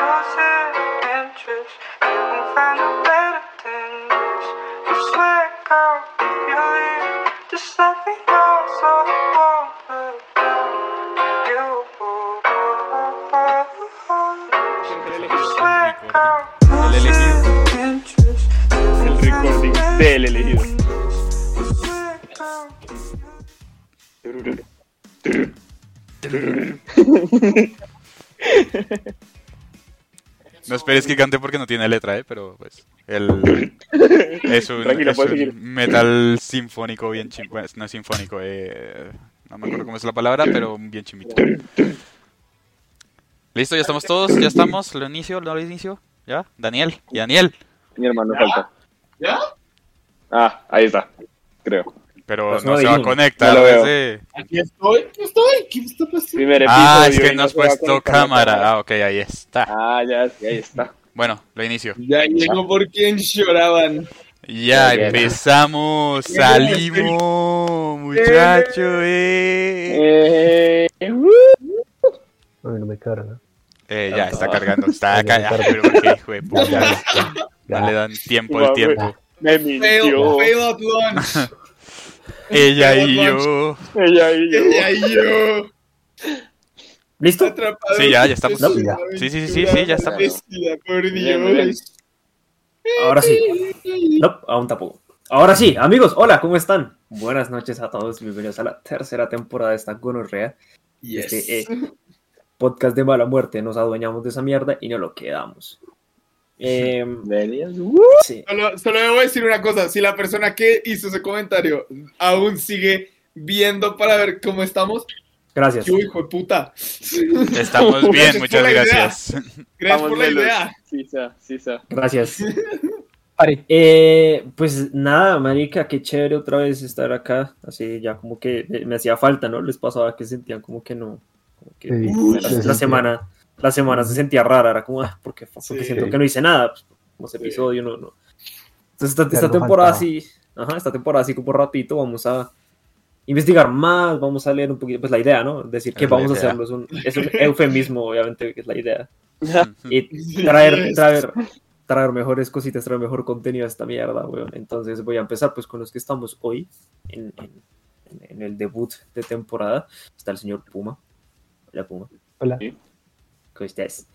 losing interest. You won't find a better than this. You swear, girl, if you leave, just let me know so I won't look down on you. You swear, girl, El elegido. losing interest. You El won't find a recording better del elegido. No esperes que cante porque no tiene letra, ¿eh? Pero pues. El, es un, Tranquilo, es un metal sinfónico bien chim... bueno, no es sinfónico, eh, no me acuerdo cómo es la palabra, pero bien chimito. Listo, ya estamos todos, ya estamos. ¿Lo inicio? ¿Lo inicio? ¿Ya? Daniel, y Daniel. Mi hermano falta. ¿Ya? Ah, ahí está. Creo. Pero Pues no no se va a conectar. Desde- Aquí estoy, aquí estoy. ¿Qué está pasando? Primer. Ah, es que no has puesto cámara. Ah, ok, ahí está. Ah, ya, sí, ahí está. Bueno, lo inicio. Ya llegó por quien lloraban. Ya Bien. empezamos, salimos, muchachos, eh. Eh, uh, Ay, no me carga. Eh, ya está cargando, está ya. pero porque hijo de puta, Ya, no le dan tiempo al tiempo. me Fail, mintió. fail at lunch. Ella y yo. Ella y yo. Ella y yo. ¿Listo? Sí, ya, ya estamos. Ya. una Sí, sí, sí, sí, sí, ya estamos. aventura, Por Bien, bien. Dios. Ahora sí. No, aún tampoco. Ahora sí, amigos, hola, ¿cómo están? Buenas noches a todos, bienvenidos a la tercera temporada de esta gonorrea. Yes. Este eh, podcast de mala muerte, nos adueñamos de esa mierda y no lo quedamos. Eh, sí, Solo, solo debo decir una cosa, si la persona que hizo ese comentario aún sigue viendo para ver cómo estamos, gracias. yo hijo de puta. Estamos bien, Gracias muchas idea. gracias. Gracias por la idea. Sí, sa, sí, sa. Gracias. Eh, pues nada, marica, qué chévere otra vez estar acá. Así ya como que eh, me hacía falta, ¿no? Les pasaba que sentían como que no. como que Sí, la, la sentía. semana, la semana se sentía rara, era como, ah, porque, porque Sí. siento que no hice nada, pues, como ese Sí. episodio, no, no. Entonces esta, esta temporada así, ajá, esta temporada así como ratito, vamos a investigar más, vamos a leer un poquito, pues la idea, ¿no? Decir que vamos a idea. hacerlo es un, es un eufemismo, obviamente, que es la idea. Y traer, traer, traer mejores cositas, traer mejor contenido a esta mierda, weón. Entonces voy a empezar pues con los que estamos hoy en, en- en el debut de temporada. Está el señor Puma. Hola Puma. Hola. ¿Cómo estás?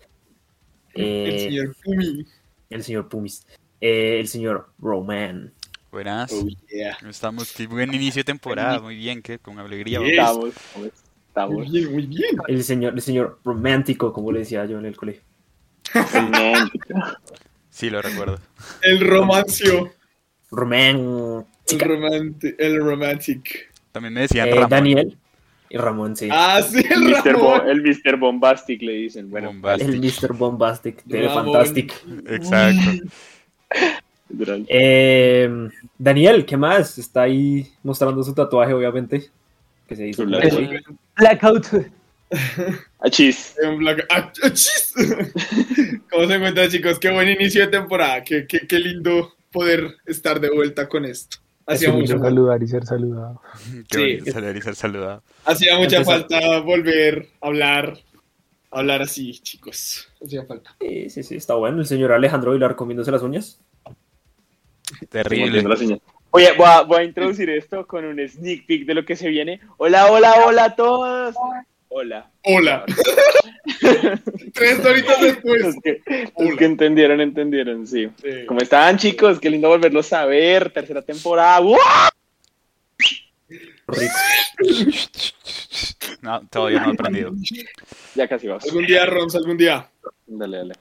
El Eh, señor Pumi. el señor Pumis. Eh, el señor Roman. Buenas. Oh, yeah. Estamos, qué buen inicio de temporada, muy bien, que con alegría. Yes. vamos. Estamos, Muy estamos. bien, muy bien. El señor, el señor romántico, como le decía yo en el colegio. Romántico. Sí, lo recuerdo. El romancio. Román. El, romantic. También me decían Eh. Daniel. Y Ramón, sí. Ah, sí, el Mr. Bo- Ramón. el Mr. Bombastic le dicen. Bueno, Bombastic. el Mr. Bombastic. De Ramón. Fantastic. Exacto. Eh, Daniel, ¿qué más? Está ahí mostrando su tatuaje, obviamente. Que se hizo. Blackout. Achis. En Black- ¡Ah, ah, chis! ¿Cómo se encuentran, chicos? Qué buen inicio de temporada. Qué, qué, qué lindo poder estar de vuelta con esto. Hacía, Mucho saludar y ser saludado. Qué Sí. saludar y ser saludado. hacía mucha Empezar. falta volver a hablar, hablar así, chicos. Hacía falta. Sí, sí, sí, está bueno. El señor Alejandro Vilar comiéndose las uñas. Terrible. Oye, voy a, voy a introducir esto con un sneak peek de lo que se viene. Hola, hola, hola a todos. Hola. Hola. Tres horitas después. Los que, los que entendieron, entendieron, sí. Sí. ¿Cómo están, chicos? Qué lindo volverlos a ver. Tercera temporada. No, todavía no he aprendido. Ya casi vas. Algún día, Rons, algún día. Dale, dale.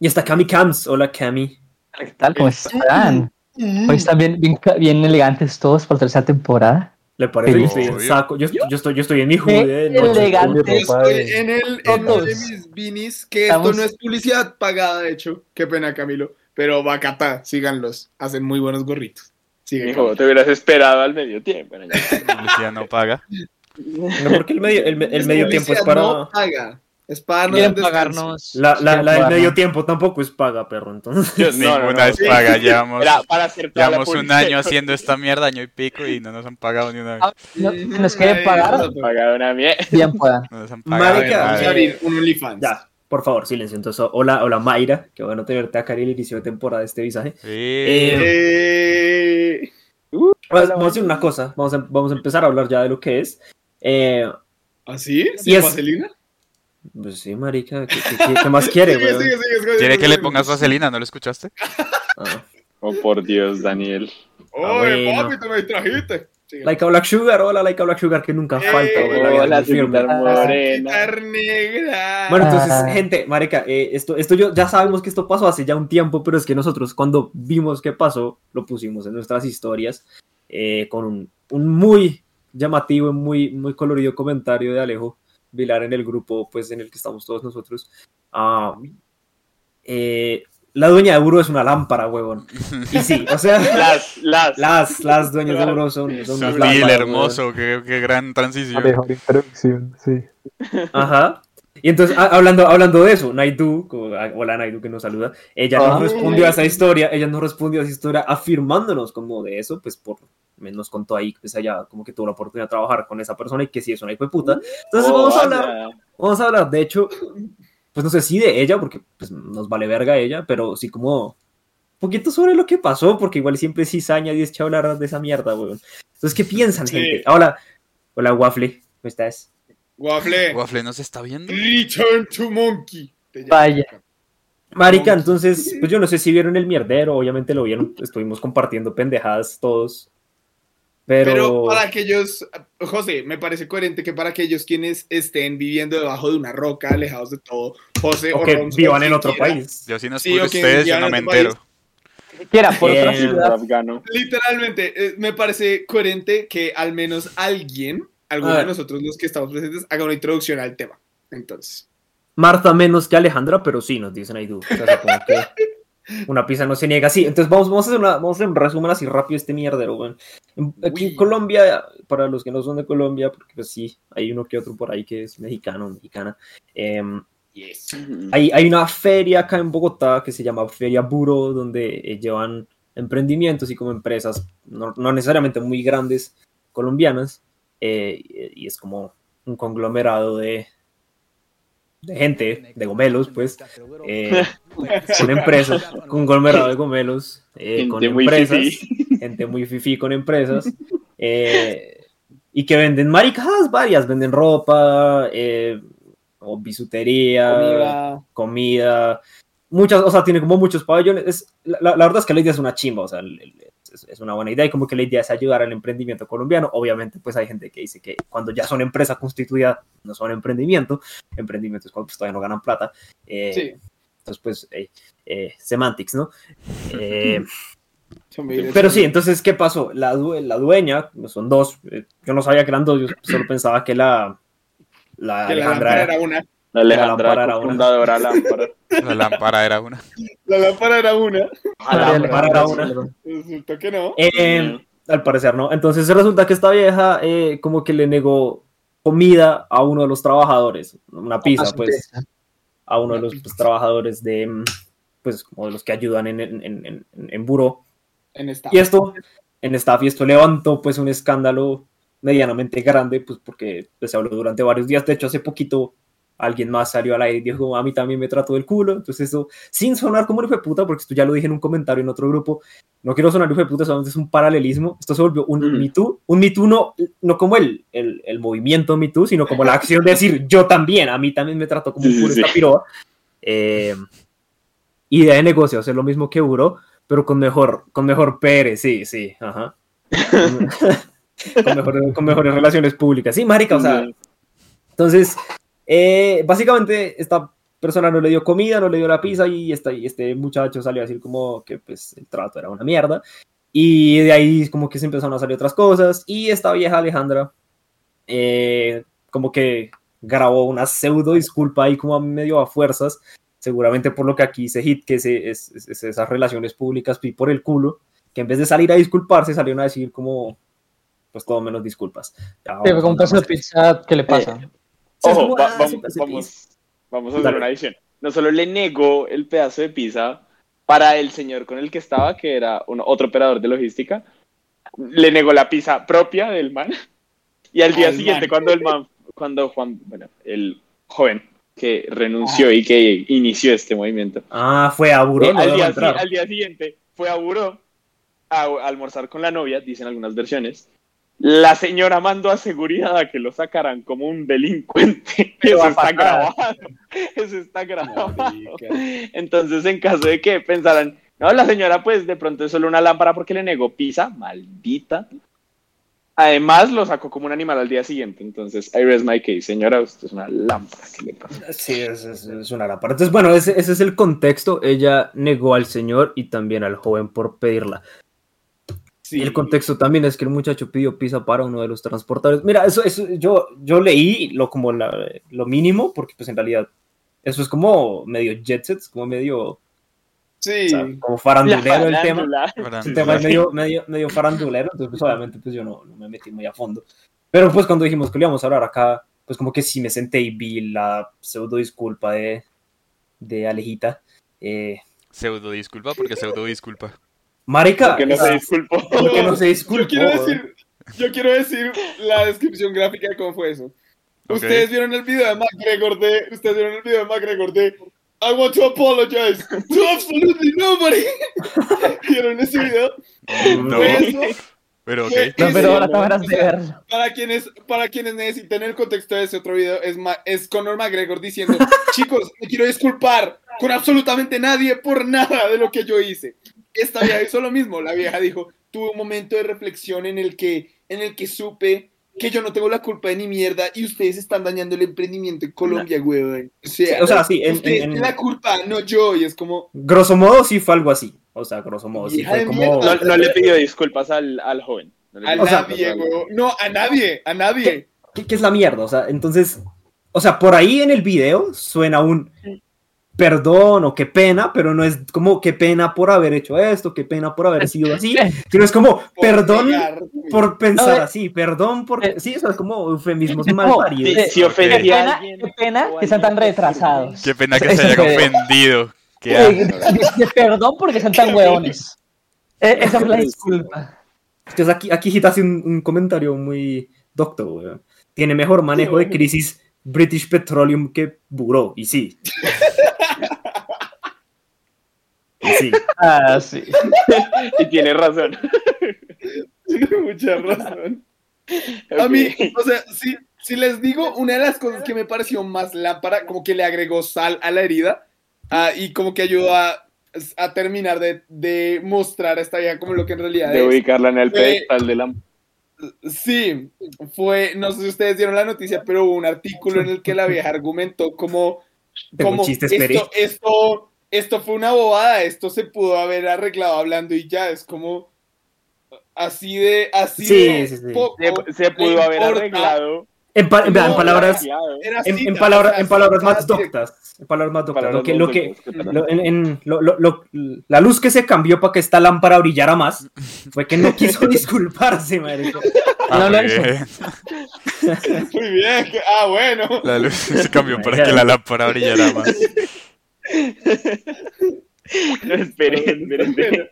Y está Cami Camps. Hola, Cami. ¿Qué tal? ¿Cómo están? Hoy están bien, bien, bien elegantes todos por tercera temporada. ¿Le parece? Yo Sí. estoy saco. Yo, yo estoy, yo estoy en mi hoodie. Qué de noche. elegante. Con mi Yo ropa estoy de- en el en de mis beanies, que Estamos- esto no es publicidad pagada, de hecho. Qué pena, Camilo. Pero Bacata, síganlos. Hacen muy buenos gorritos. Sigue, Hijo, te hubieras esperado al medio tiempo. Publicidad no paga. No, porque el medio, el, el medio tiempo es para. No paga. Es para no pagarnos. La, la, la del medio tiempo tampoco es paga, perro. Entonces. Yo- no, no, Ninguna no. es paga. Llevamos, Era para hacer llevamos un año haciendo esta mierda, año y pico, y no nos han pagado ni una vez. Ah, no, nos quieren pagar, no, no, no. Pagado una mierda. bien. No nos han pagado. Marica, vamos a abrir un OnlyFans. Ya. Por favor, silencio. Entonces, hola, hola Mayra, qué bueno tenerte acá en el inicio de temporada de este visaje. Sí. Eh, Eh, Vamos vamos a hacer una cosa, vamos a, vamos a empezar a hablar ya de lo que es. Eh, ¿Así? Y ¿Sin es- vaselina? Pues sí, marica, ¿qué, qué- qué- qué más quiere, Sigue, weón? sigue, sigue, sigue, ¿Quiere que le pongas vaselina? ¿No lo escuchaste? Ah. Oh, por Dios, Daniel. Oye, Ah, bueno. papi, te me distrajiste. Laika Black Sugar, hola Laika Black Sugar, que nunca Eh, falta, vieja Hola. Ciudad Morena. Negra. Bueno, entonces, Ah. gente, marica, eh, esto, esto yo, ya sabemos que esto pasó hace ya un tiempo, pero es que nosotros cuando vimos que pasó, lo pusimos en nuestras historias eh, con un, un muy llamativo y muy, muy colorido comentario de Alejo Vilar en el grupo, pues, en el que estamos todos nosotros. Ah, eh, la dueña de Buro es una lámpara, huevón. Y sí, o sea, Las, las. las, las dueñas de Buro son, son lámparas, hermoso, qué, qué gran La transición. mejor introducción, sí. Ajá. Y entonces, a- hablando, hablando de eso, Naidu, ah, hola Naidu que nos saluda, ella nos Ah. respondió a esa historia, ella nos respondió a esa historia afirmándonos como de eso, pues por, nos contó ahí pues ella como que tuvo la oportunidad de trabajar con esa persona y que sí es una hijo de puta. Entonces Oh, vamos a hablar, vaya. vamos a hablar, de hecho, pues no sé si de ella, porque pues nos vale verga ella, pero sí como poquito sobre lo que pasó, porque igual siempre cizaña y es hablar de esa mierda, weón. Entonces, ¿qué piensan, Sí. gente? Hola, hola Waffle, ¿cómo estás? Waffle. Waffle no se está viendo. Return to Monkey. Vaya. Marica, entonces, pues yo no sé si vieron el mierdero, obviamente lo vieron, estuvimos compartiendo pendejadas todos. Pero, Pero para aquellos, José, me parece coherente que para aquellos quienes estén viviendo debajo de una roca, alejados de todo, José o o que Ronzo, vivan en otro quiera, país. Yo sí no Sí, ustedes, yo no me país. entero. Quiera, por otra Eh, ciudad. Afgano. Literalmente, eh, me parece coherente que al menos alguien, alguno de nosotros los que estamos presentes, haga una introducción al tema. Entonces, Marta menos que Alejandra, pero sí, nos dicen ahí, tú. O sea, que una pizza no se niega así. Entonces vamos, vamos, a hacer una, vamos a hacer un resumen así rápido este mierdero. En- Aquí en Uy. Colombia, para los que no son de Colombia, porque pues sí, hay uno que otro por ahí que es mexicano, mexicana. em, yes. Hay, hay una feria acá en Bogotá que se llama Feria Buro, donde eh, llevan emprendimientos y como empresas, no, no necesariamente muy grandes, colombianas, eh, y es como un conglomerado de, de gente, de gomelos, pues, eh, con empresas, un conglomerado de gomelos, eh, con empresas, fifí. gente muy fifí con empresas, eh, y que venden maricadas varias, venden ropa, eh, o bisutería, Comida. comida, muchas, o sea, tiene como muchos pabellones. Es, la, la- la verdad es que la idea es una chimba, o sea, el- el- es, es una buena idea y como que la idea es ayudar al emprendimiento colombiano. Obviamente, pues hay gente que dice que cuando ya son empresa constituida, no son emprendimiento, emprendimiento es cuando pues, todavía no ganan plata. Eh, Sí. Entonces, pues, eh, eh, semantics, ¿no? Eh, pero sí, entonces, ¿qué pasó? La, la dueña, son dos, eh, yo no sabía que eran dos, yo solo pensaba que la, la que la Alejandra era una. La Alejandra, lámpara era una. fundadora lámpara. La lámpara era una. La lámpara era una. La lámpara era una. Resulta que no. Eh, al parecer no. Entonces resulta que esta vieja eh, como que le negó comida a uno de los trabajadores, una pizza, pues, a uno de los pues, trabajadores de, mm, pues, como de los que ayudan en, en, en, en, en buró. En. Y esto, en staff, y esto levantó pues un escándalo medianamente grande, pues porque pues, se habló durante varios días. De hecho, hace poquito alguien más salió al aire y dijo, a mí también me trató del culo. Entonces eso, sin sonar como un hijo de puta, porque esto ya lo dije en un comentario en otro grupo, no quiero sonar hijo de puta, solamente es un paralelismo. Esto se volvió un Mm. Me Too, un Me Too no, no como el, el, el movimiento Me Too, sino como la acción de decir, yo también, a mí también me trató como un culo sí. esta piroa. Eh, idea de negocio, hacer lo mismo que Uro, pero con mejor, con mejor PR, sí, sí, ajá. con, mejor- con mejores relaciones públicas. Sí, marica, o sea, entonces, eh, básicamente esta persona no le dio comida, no le dio la pizza y, esta, y este muchacho salió a decir como que pues el trato era una mierda. Y de ahí como que se empezaron a salir otras cosas y esta vieja Alejandra eh, como que grabó una pseudo disculpa ahí como a medio a fuerzas, seguramente por lo que aquí se hit, que se, es, es- es esas relaciones públicas pi por el culo, que en vez de salir a disculparse salieron a decir como pues todo menos disculpas. Ya, a con un pedazo de pizza, ¿qué le pasa? Sí, es Ojo, como, va- ah, vamos, sí, vamos, vamos a hacer Dale. una edición. No solo le negó el pedazo de pizza para el señor con el que estaba, que era un, otro operador de logística, le negó la pizza propia del man. Y al día siguiente, man. cuando el man, cuando Juan, bueno, el joven que renunció y que inició este movimiento. Ah, fue a Buró, Eh, no al, día, entrar. al día siguiente fue a Buró a, a almorzar con la novia, dicen algunas versiones. La señora mandó a seguridad a que lo sacaran como un delincuente. Pero Eso está grabado. Eso está grabado. Marica. Entonces, en caso de que pensaran, no, la señora, pues de pronto es solo una lámpara porque le negó pizza, maldita. Además, lo sacó como un animal al día siguiente. Entonces, I rest my case. Señora, usted es una lámpara. ¿Qué le pasa? Sí, es, es- es una lámpara. Entonces, bueno, ese, ese es el contexto. Ella negó al señor y también al joven por pedirla. Sí. El contexto también es que el muchacho pidió pizza para uno de los transportadores. Mira, eso, eso yo, yo leí lo como la- lo mínimo, porque pues en realidad eso es como medio jet set, es como medio, Sí. o sea, como farandulero el tema. El tema es medio, medio, medio farandulero, entonces pues obviamente pues yo no, no me metí muy a fondo. Pero pues cuando dijimos que lo íbamos a hablar acá, pues como que sí me senté y vi la pseudo disculpa de, de Alejita. Eh, Pseudo disculpa, porque pseudo disculpa. Marica, Porque no se disculpó. ¿por qué no se Yo disculpó? quiero decir, yo quiero decir la descripción gráfica de cómo fue eso. Ok. Ustedes vieron el video de McGregor de, ustedes vieron el video de McGregor de I want to apologize to absolutely nobody. ¿Vieron ese video? No, eso. pero ok. Fue No, pero ahora te verás de verlo. Para quienes, para quienes necesiten el contexto de ese otro video, es, Ma- es Conor McGregor diciendo, chicos, me quiero disculpar con absolutamente nadie por nada de lo que yo hice. Esta vieja hizo lo mismo. La vieja dijo, tuve un momento de reflexión en el que, en el que supe que yo no tengo la culpa de ni mierda y ustedes están dañando el emprendimiento en Colombia, güey. O sea, Sí, o sea, sí, en- ustedes en- tienen la culpa, no yo. Y es como, Grosso modo sí fue algo así. O sea, grosso modo sí fue como... No, no le pidió disculpas al, al joven. No le a pidió nadie, güey. No, a nadie, a nadie. ¿Qué, qué es la mierda? O sea, entonces, o sea, por ahí en el video suena un perdón o qué pena, pero no es como qué pena por haber hecho esto, qué pena por haber sido así, sino es como Por perdón pegar. por pensar ver. así, perdón por... Eh, Sí, eso es como eufemismos no, mal Si, paridos. si Ok. ofendí Qué a pena, alguien qué pena o que sean tan retrasados. Qué pena que se hayan ofendido. Qué Eh, asco. de- perdón porque son tan hueones. Eh, esa es la disculpa. Entonces aquí, aquí Hita hace un, un comentario muy docto, weón. Tiene mejor manejo de crisis British Petroleum que Buró, y sí. Y sí. Ah, sí. Y tiene razón. Tiene mucha razón. A mí, o sea, si, si les digo, una de las cosas que me pareció más lámpara, como que le agregó sal a la herida ah, y como que ayudó a, a terminar de, de mostrar a esta vieja como lo que en realidad de es. ubicarla en el Fue- pedestal de la... Sí, fue, no sé si ustedes dieron la noticia, pero hubo un artículo en el que la vieja argumentó como, como esto, esto, esto fue una bobada, esto se pudo haber arreglado hablando y ya, es como así de, así Sí, de sí, sí. poco Se, se pudo haber arreglado. En, pa- en- No, en palabras, en, o palabras, sea, en palabras más doctas. En palabras más doctas. Lo que, lo que, doctas, qué pena. lo- en- en- lo- lo- lo- la luz que se cambió para que esta lámpara brillara más fue que no quiso disculparse, marico. Ah, No muy bien. Muy bien, ah, bueno. La luz se cambió para que la lámpara brillara más. No, esperen, esperen.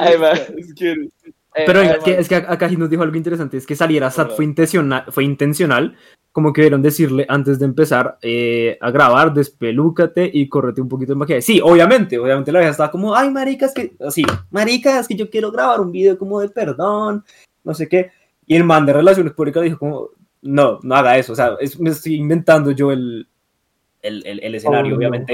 Ahí va. gusta, es que- Pero es que acá sí nos dijo algo interesante, es que salir a SAT fue intencional, fue intencional, como que debieron decirle antes de empezar eh, a grabar, despelúcate y correte un poquito de maquillaje. Sí, obviamente, obviamente la vieja estaba como, ay, maricas, que, así, maricas, que yo quiero grabar un video como de perdón, no sé qué. Y el man de Relaciones Públicas dijo como, no, no haga eso, o sea, es- me estoy inventando yo el, el, el- el escenario, Oh, no.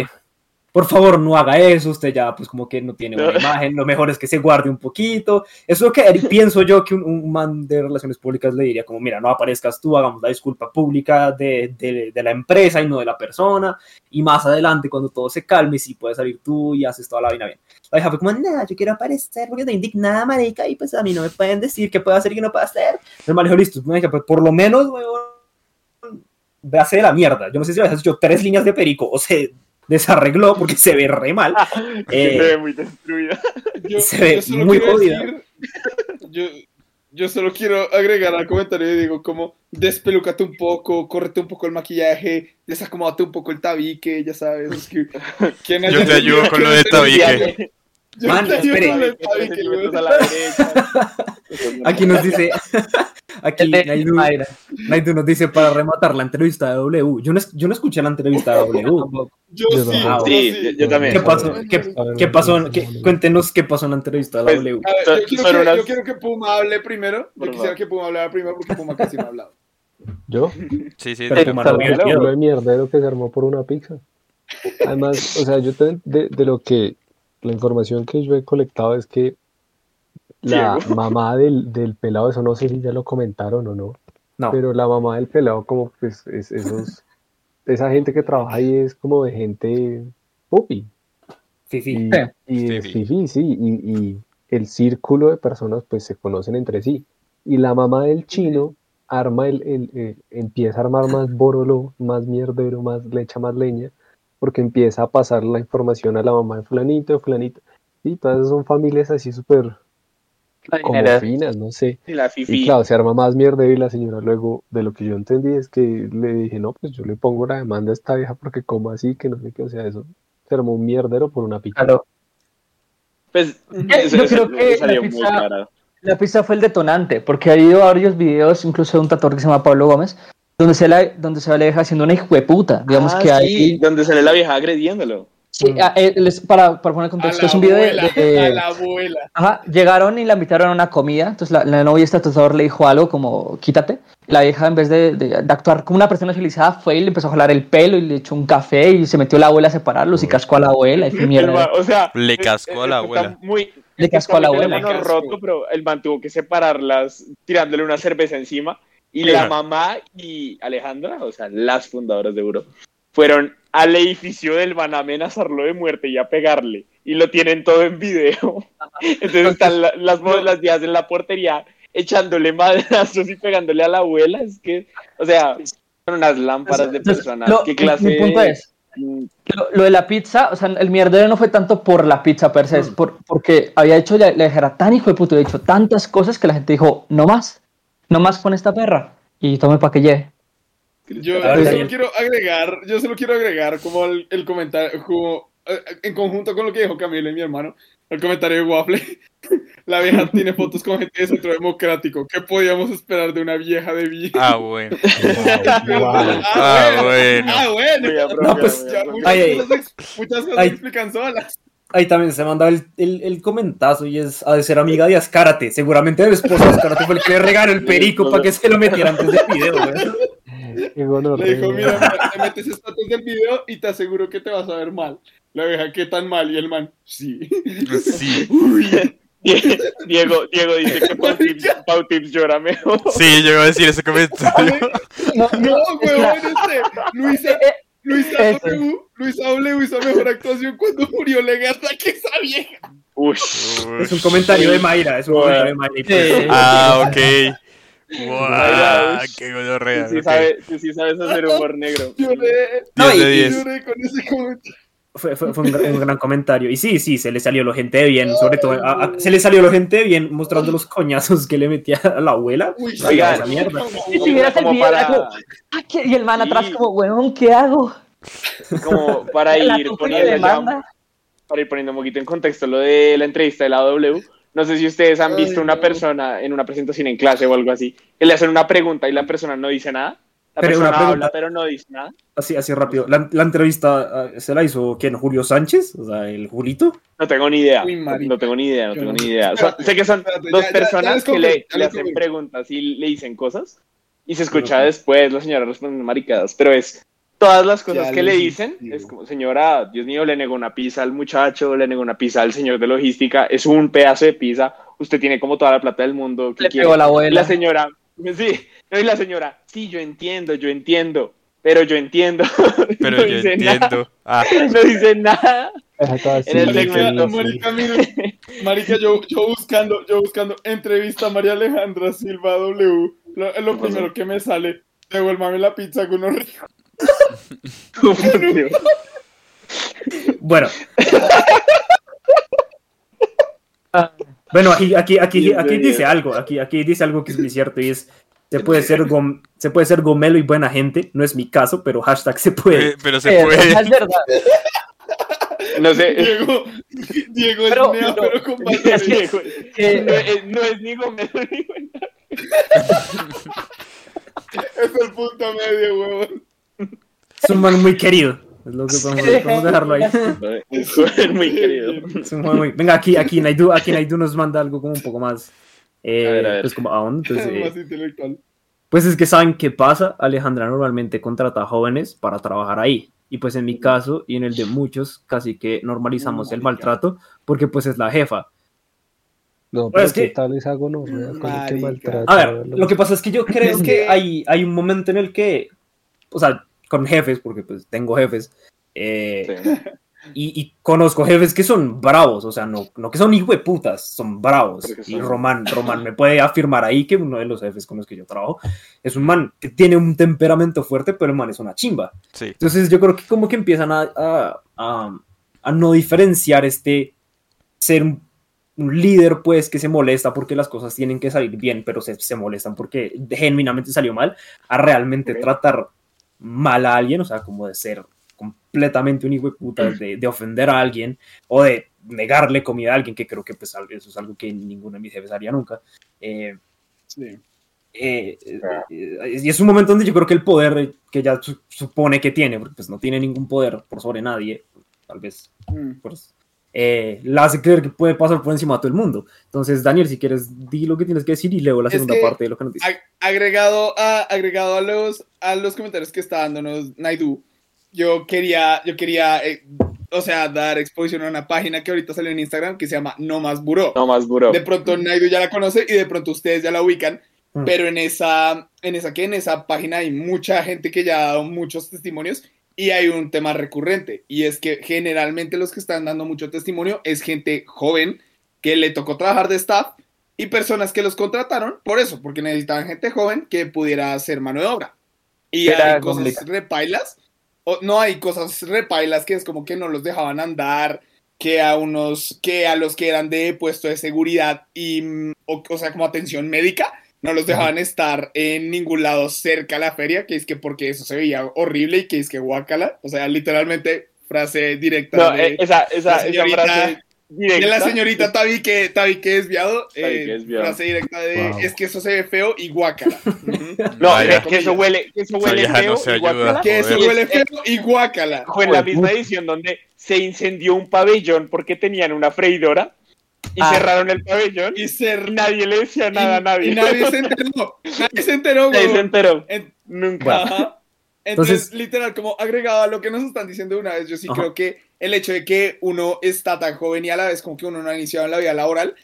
Por favor, no haga eso, usted ya pues como que no tiene buena imagen, lo mejor es que se guarde un poquito. Eso es lo que pienso yo que un, un man de relaciones públicas le diría como, mira, no aparezcas tú, hagamos la disculpa pública de, de- de la empresa y no de la persona, y más adelante cuando todo se calme, sí puedes salir tú y haces toda la vaina bien. La hija fue como, nada, yo quiero aparecer porque estoy indignada, marica, y pues a mí no me pueden decir qué puedo hacer y qué no puedo hacer. El man dijo, listo, marica, pues por lo menos, weón, véase de la mierda. Yo no sé si has hecho tres líneas de perico o se desarregló porque se ve re mal. Se Eh, ve muy destruida. Yo, Se ve yo muy quiero jodida. decir- yo, yo solo quiero agregar al comentario y digo como despelúcate un poco, córrete un poco el maquillaje, desacomódate un poco el tabique, ya sabes. Es que, ¿quién Yo te ayudo con lo de tabique. Man, espere. Aquí nos dice, Aquí Naidu, Mayra. Naidu nos dice para rematar la entrevista de W. Yo no, es- yo no escuché la entrevista de W. Yo Yo sí, yo Sí, sí. yo, yo también. ¿Qué pasó? ¿Qué, qué pasó? ¿Qué- cuéntenos qué pasó en la entrevista de Pues, W. Ver, yo, quiero que, unas- yo quiero que Puma hable primero. Yo quisiera que Puma hablara primero porque Puma casi no ha hablado. ¿Yo? Sí, sí. Pero Puma no el mierdero que se armó por una pizza. Además, o sea, yo te- de, de lo que la información que yo he colectado es que la Diego. mamá del, del pelado, eso no sé si ya lo comentaron o no, No. pero la mamá del pelado, como pues es, esos, esa gente que trabaja ahí es como de gente pupi. Fifi. Y, Sí. y es Fifi. fifí, sí, y, y el círculo de personas pues se conocen entre sí. Y la mamá del chino arma el, el- el- empieza a armar más borolo, más mierdero, más le echa más leña, porque empieza a pasar la información a la mamá de fulanito, de fulanito. Y todas esas son familias así súper como finas, no sé. Y la Y fifi. claro, se arma más mierdero y la señora luego, de lo que yo entendí es que le dije, no, pues yo le pongo la demanda a esta vieja porque como así, que no sé qué, o sea, eso se armó un mierdero por una pizza. Claro. Pues, Yo eso- creo eso que salió la muy pizza- cara. La pizza fue el detonante, porque ha habido varios videos, incluso de un tatuador que se llama Pablo Gómez, donde se la, donde se la deja haciendo una hijueputa. Digamos Ah, que sí, hay. donde sale la vieja agrediéndolo. Sí, ah, eh, les- para, para poner A contexto, es un video de- abuela, de, a la abuela. Ajá, llegaron y la invitaron a una comida, entonces la, la novia este tatuador le dijo algo como quítate. La vieja en vez de, de- de actuar como una persona civilizada fue y le empezó a jalar el pelo y le echó un café y se metió la abuela a separarlos y cascó a la abuela y fue mierda. o sea, Le cascó a la abuela. Muy, Le cascó a la abuela. roto, pero el man tuvo que separarlas tirándole una cerveza encima. Y la mamá y Alejandra, o sea, las fundadoras de Euro, fueron al edificio del man a amenazarlo de muerte y a pegarle. Y lo tienen todo en video. Entonces están la- las, las días en la portería echándole madrazos y pegándole a la abuela. Es que, o sea, son unas lámparas de Entonces, personas. lo- ¿Qué clase mi punto es, lo, lo de la pizza, o sea, el mierdero no fue tanto por la pizza per se, es por, porque había hecho la, la era tan hijo de puto, había hecho tantas cosas que la gente dijo, no más, no más con esta perra. Y tome pa' que lleve. Yo, yo solo quiero agregar, yo solo quiero agregar como el, el comentario, como eh, en conjunto con lo que dijo Camilo y mi hermano, el comentario de Waffle. La vieja tiene fotos con gente de centro democrático. ¿Qué podíamos esperar de una vieja de bien? Ah, bueno. Wow. Ah, bueno. Ah, bueno. Voy a No, bromear, pues, Ya, Ay, cosas, muchas cosas Ay. explican solas. Ahí también se mandaba el, el, el comentazo y es ha de ser amiga de Azcárate. Seguramente el esposo de Azcárate fue el que le regaló el perico para que se lo metiera antes del video, güey. Qué gonorrea. Le dijo, mira, mira, te metes estatus del video y te aseguro que te vas a ver mal. La vieja, ¿qué tan mal? Y el man, sí. Sí. Diego, Diego dice que Pau Tips, Pau Tips llora mejor. Sí, yo iba a decir ese comentario. No, No, huevón, este. Luisa, Luisa Eso. W, Luisa W hizo mejor actuación cuando murió Legarda que esa vieja. Uy, Es un comentario de Mayra, es un comentario de Mayra. pues. Ah, ok. Wow, qué gonorrea. tú sí, sabes, tú sí sabes hacer humor negro. Lloré, No, 10 y- de 10. lloré con ese comentario. Fue, fue- fue un, gran- un gran comentario. Y sí, sí, se le salió lo gente de bien, sobre todo. a- a- se le salió lo gente de bien mostrando los coñazos que le metía a la abuela. Uy, Oigan. esa mierda. Y si vieras el como video, para, como, "Ah, ¿qué?", y el man atrás Sí. como, weón, ¿qué hago? como para ir poniendo ya, demanda. para ir poniendo un poquito en contexto lo de la entrevista de la W. No sé si ustedes han Ay, visto una no. persona en una presentación en clase o algo así, que le hacen una pregunta y la persona no dice nada. La Pero una persona pregunta- habla pero no dice nada. Así, así rápido. La, la entrevista ah, se la hizo, ¿quién? ¿Julio Sánchez? O sea, el Julito. No tengo ni idea. Uy. No tengo ni idea, no tengo ni idea. O sea, sé que son espérate, dos ya- ya- ya personas que le, le hacen preguntas y le dicen cosas y se escucha después la señora respondiendo maricadas, pero es todas las cosas que le dicen, digo. es como, señora, Dios mío, le negó una pizza al muchacho, le negó una pizza al señor de logística, es un pedazo de pizza, usted tiene como toda la plata del mundo, ¿qué Le quiere? pegó la abuela. la señora, sí, no, y la señora, sí, yo entiendo, yo entiendo, pero yo entiendo. Pero No yo dice nada, entiendo. Ah, no dice nada. En el segmento. Marica, mire, marica, yo, yo buscando, yo buscando entrevista a María Alejandra Silva W. Lo, es lo primero que me sale. Devuélvame la pizza con unos ricos. Bueno. Bueno, aquí, aquí, aquí, aquí dice algo, aquí, aquí dice algo que es muy cierto y es, se puede ser, gom- se puede ser gomelo y buena gente, no es mi caso, pero hashtag se puede. eh, pero Eh, se puede. Es verdad. No sé, Diego, Diego es Pero- nea, pero- pero con es que- Diego, que- no, es, no es ni Gómez ni Gómez. Es el punto medio, huevón. Es un man muy querido. Es lo que podemos, podemos dejarlo ahí. Es joven muy querido. Es un man muy- Venga, aquí, aquí Naidu, aquí Naidu nos manda algo como un poco más. Eh, A ver, a ver. Pues como aún. Entonces, eh, Más intelectual. Pues es que saben qué pasa. Alejandra normalmente contrata jóvenes para trabajar ahí. Y pues en mi caso y en el de muchos, casi que normalizamos el maltrato porque pues es la jefa. No, Pero es ¿qué que- tal el que Marica. maltrata A ver, lo que pasa es que yo creo Es que que- hay, hay un momento en el que, o sea, con jefes, porque pues tengo jefes, eh, Sí. y, y conozco jefes que son bravos, o sea, no, no que son hijo de putas, son bravos. Y Román, Román me puede afirmar ahí que uno de los jefes con los que yo trabajo es un man que tiene un temperamento fuerte, pero el man es una chimba. Sí. Entonces yo creo que como que empiezan a, a, a- a no diferenciar este ser un, un líder pues que se molesta porque las cosas tienen que salir bien, pero se, se molestan porque genuinamente salió mal, a realmente tratar mal a alguien, o sea, como de ser completamente un hijo de puta, de, de ofender a alguien o de negarle comida a alguien, que creo que pues eso es algo que ninguno de mis jefes haría nunca. Eh, Sí. eh, eh, eh, y es un momento donde yo creo que el poder que ya su- supone que tiene, porque pues no tiene ningún poder por sobre nadie, tal vez Mm. pues, eh, la hace creer que puede pasar por encima de todo el mundo. Entonces, Daniel, si quieres, di lo que tienes que decir y leo la Es segunda parte de lo que nos dice. Ag- agregado a, agregado a los, a los comentarios que está dándonos Naidu, yo quería, yo quería, eh, o sea, dar exposición a una página que ahorita salió en Instagram que se llama No Más Buró. No más buró. De pronto Naidu ya la conoce y de pronto ustedes ya la ubican, Mm. pero en esa, en esa que en esa página hay mucha gente que ya ha dado muchos testimonios y hay un tema recurrente y es que generalmente los que están dando mucho testimonio es gente joven que le tocó trabajar de staff y personas que los contrataron por eso, porque necesitaban gente joven que pudiera hacer mano de obra. Y Era hay cosas complicado. repailas, o no hay cosas repailas que es como que no los dejaban andar, que a unos, que a los que eran de puesto de seguridad y, mm, o, o sea, como atención médica, no los dejaban estar en ningún lado cerca a la feria, que es que porque eso se veía horrible y que es que guácala, o sea, literalmente frase directa No, de, eh, esa, esa, esa frase directa. de la señorita Tabique desviado, eh, Tabique desviado. frase directa de Wow. es que eso se ve feo y guácala. No, Vaya. eh, que eso huele, que eso huele feo. no y guácala. que eso huele feo y guácala. Fue en la misma edición donde se incendió un pabellón porque tenían una freidora y Ah. cerraron el pabellón y nadie le decía nada a nadie. Y nadie se enteró. Nadie se enteró, Nadie se enteró. En- Nunca. Bueno. Entonces, Entonces- literal, como agregado a lo que nos están diciendo de una vez, yo sí Ajá. creo que el hecho de que uno está tan joven y a la vez como que uno no ha iniciado en la vida laboral,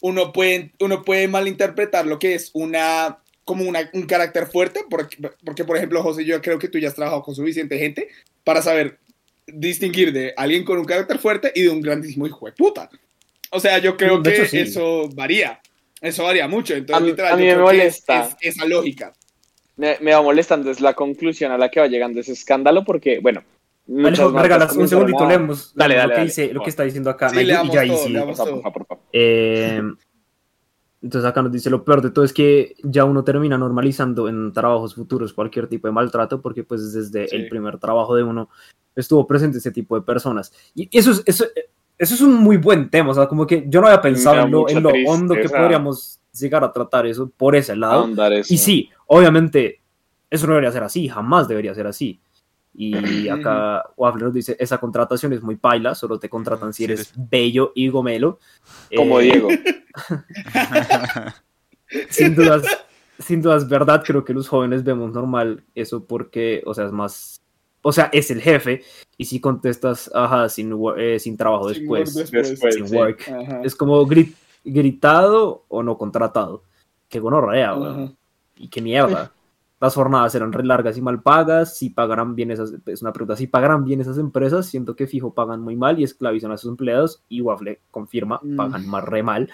uno puede, uno puede malinterpretar lo que es una como una- un carácter fuerte, porque, porque por ejemplo, José, yo creo que tú ya has trabajado con suficiente gente para saber distinguir de alguien con un carácter fuerte y de un grandísimo hijo de puta. O sea, yo creo De que hecho, sí. eso varía. Eso varía mucho. Entonces, A mí- literal, a mí yo me que es- molesta. es esa lógica. Me, me va molestando, es la conclusión a la que va llegando ese escándalo porque, bueno, Alejo, me regalas un segundito, leemos Dale, lo, dale, que dale, dice, lo que está diciendo acá. Sí, y ya todo, sí. Porfa, porfa. Eh, entonces acá nos dice lo peor de todo es que ya uno termina normalizando en trabajos futuros cualquier tipo de maltrato porque pues desde Sí. el primer trabajo de uno estuvo presente ese tipo de personas. Y eso es, eso, eso es un muy buen tema, o sea, como que yo no había pensado en lo, en lo hondo que podríamos llegar a tratar eso por ese lado. Eso. Y sí, obviamente, eso no debería ser así, jamás debería ser así. Y acá Waffler nos dice, esa contratación es muy paila, solo te contratan si eres bello y gomelo. Como Eh, Diego. Sin dudas, sin dudas, verdad, creo que los jóvenes vemos normal eso porque, o sea, es más, o sea, es el jefe y si contestas, ajá, sin, eh, sin trabajo Sin después, sin sí. work, Ajá. es como gri- gritado o no contratado. Qué gonorrea, weón. Ajá. Y qué mierda. Las jornadas serán re largas y mal pagas. Si pagarán bien esas, es una pregunta, si pagarán bien esas empresas, siento que fijo pagan muy mal y esclavizan a sus empleados. Y Waffle confirma, Mm. pagan más re mal.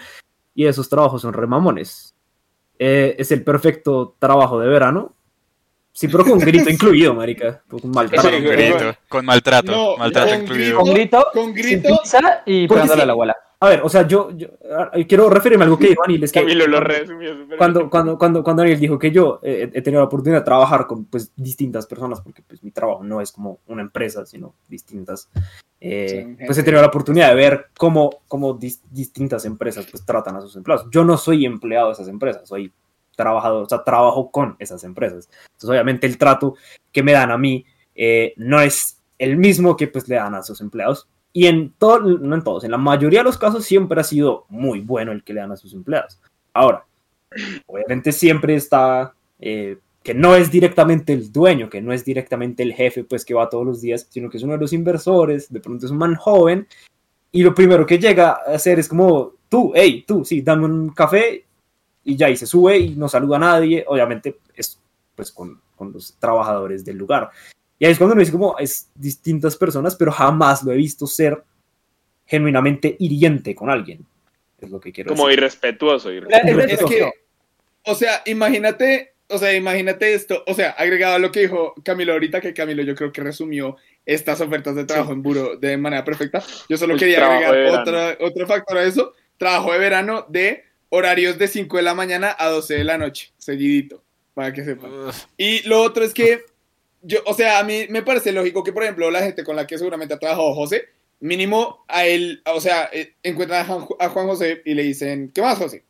Y esos trabajos son re mamones. Eh, es el perfecto trabajo de verano. Sí, pero con grito incluido, marica. Con maltrato. Sí, con grito, con maltrato, No, maltrato con incluido. Con grito, Con sin grito. pizza y pegándole sí. a la abuela. A ver, o sea, yo, yo, ah, quiero referirme a algo que dijo Anil. Es que Camilo lo resumió súper cuando, cuando, cuando, cuando Daniel dijo que yo eh, he tenido la oportunidad de trabajar con pues, distintas personas, porque pues, mi trabajo no es como una empresa, sino distintas, eh, pues he tenido la oportunidad de ver cómo, cómo dis- distintas empresas pues, tratan a sus empleados. Yo no soy empleado de esas empresas, soy trabajado, o sea, trabajo con esas empresas. Entonces, obviamente, el trato que me dan a mí eh, no es el mismo que pues le dan a sus empleados. Y en todo, no en todos, en la mayoría de los casos siempre ha sido muy bueno el que le dan a sus empleados. Ahora, obviamente siempre está eh, que no es directamente el dueño, que no es directamente el jefe, pues que va todos los días, sino que es uno de los inversores, de pronto es un man joven, y lo primero que llega a hacer es como, tú, hey, tú, sí, dame un café, y ya, y se sube y no saluda a nadie, obviamente es pues con, con los trabajadores del lugar. Y ahí es cuando uno dice como, es distintas personas, pero jamás lo he visto ser genuinamente hiriente con alguien. Es lo que quiero Como decir. irrespetuoso. irrespetuoso. Es que, o sea, imagínate, o sea, imagínate esto, o sea, agregado a lo que dijo Camilo ahorita, que Camilo yo creo que resumió estas ofertas de trabajo en Buro de manera perfecta. Yo solo El quería agregar otra, otro factor a eso, trabajo de verano de horarios de 5 de la mañana a 12 de la noche, seguidito, para que sepan. Y lo otro es que, yo, o sea, a mí me parece lógico que, por ejemplo, la gente con la que seguramente ha trabajado José, mínimo a él, o sea, eh, encuentran a Juan, a Juan José y le dicen, ¿qué más, José?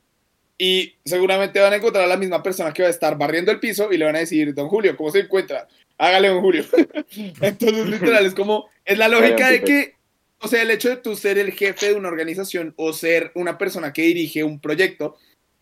Y seguramente van a encontrar a la misma persona que va a estar barriendo el piso y le van a decir, don Julio, ¿cómo se encuentra? Hágale, don Julio. Entonces, literal, es como, es la lógica de que, o sea, el hecho de tú ser el jefe de una organización o ser una persona que dirige un proyecto,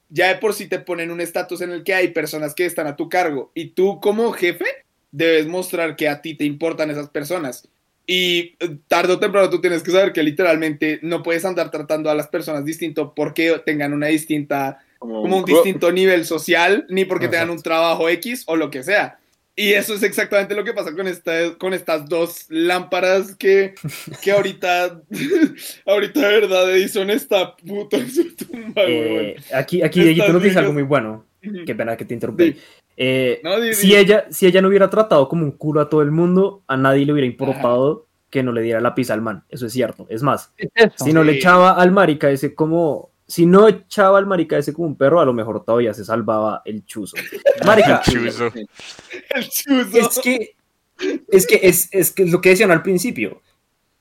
ya de por sí te ponen un estatus en el que hay personas que están a tu cargo y tú como jefe debes mostrar que a ti te importan esas personas. Y eh, tarde o temprano tú tienes que saber que literalmente no puedes andar tratando a las personas distinto porque tengan una distinta, como un distinto nivel social, ni porque tengan un trabajo X o lo que sea. Y eso es exactamente lo que pasa con, esta, con estas dos lámparas que, que ahorita, ahorita de verdad Edison está puto en su tumba, Eh, aquí, aquí Dieguito nos dice algo muy bueno. Qué pena que te interrumpí. Sí. Eh, No, si, ella, si ella no hubiera tratado como un culo a todo el mundo, a nadie le hubiera importado que no le diera la pizza al man. Eso es cierto. Es más, Es si no le echaba al marica ese como... Si no echaba al marica ese como un perro, a lo mejor todavía se salvaba el chuzo. Marica, chuzo. el chuzo. es que es que es, es que es lo que decían al principio.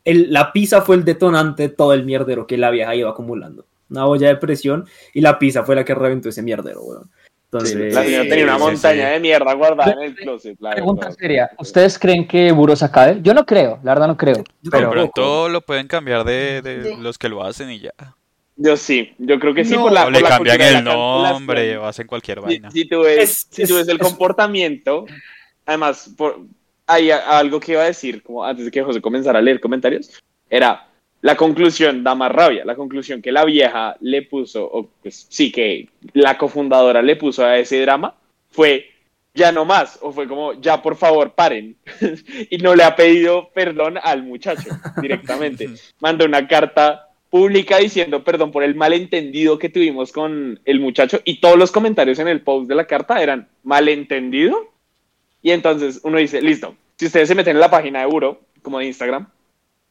El, la pizza fue el detonante de todo el mierdero que la vieja iba acumulando. Una olla de presión y la pizza fue la que reventó ese mierdero, weón. Entonces, La señora tenía una montaña sí. de mierda guardada en el closet. la Pregunta verdad. seria. ¿Ustedes creen que Buro se acabe? Yo no creo, la verdad no creo. Pero, De pronto lo pueden cambiar de, los que lo hacen y ya. Yo sí, yo creo que sí No. por la, O le por la cambian el la cancelación. nombre o hacen cualquier vaina. si tú ves, Es- si tú es- ves el es- comportamiento, además, por, hay algo que iba a decir, como antes de que José comenzara a leer comentarios, era la conclusión da más rabia, la conclusión que la vieja le puso, o pues sí, que la cofundadora le puso a ese drama, fue ya no más, o fue como ya por favor paren, y no le ha pedido perdón al muchacho directamente, mandó una carta pública diciendo perdón por el malentendido que tuvimos con el muchacho y todos los comentarios en el post de la carta eran malentendido y entonces uno dice listo si ustedes se meten en la página de Buro como de Instagram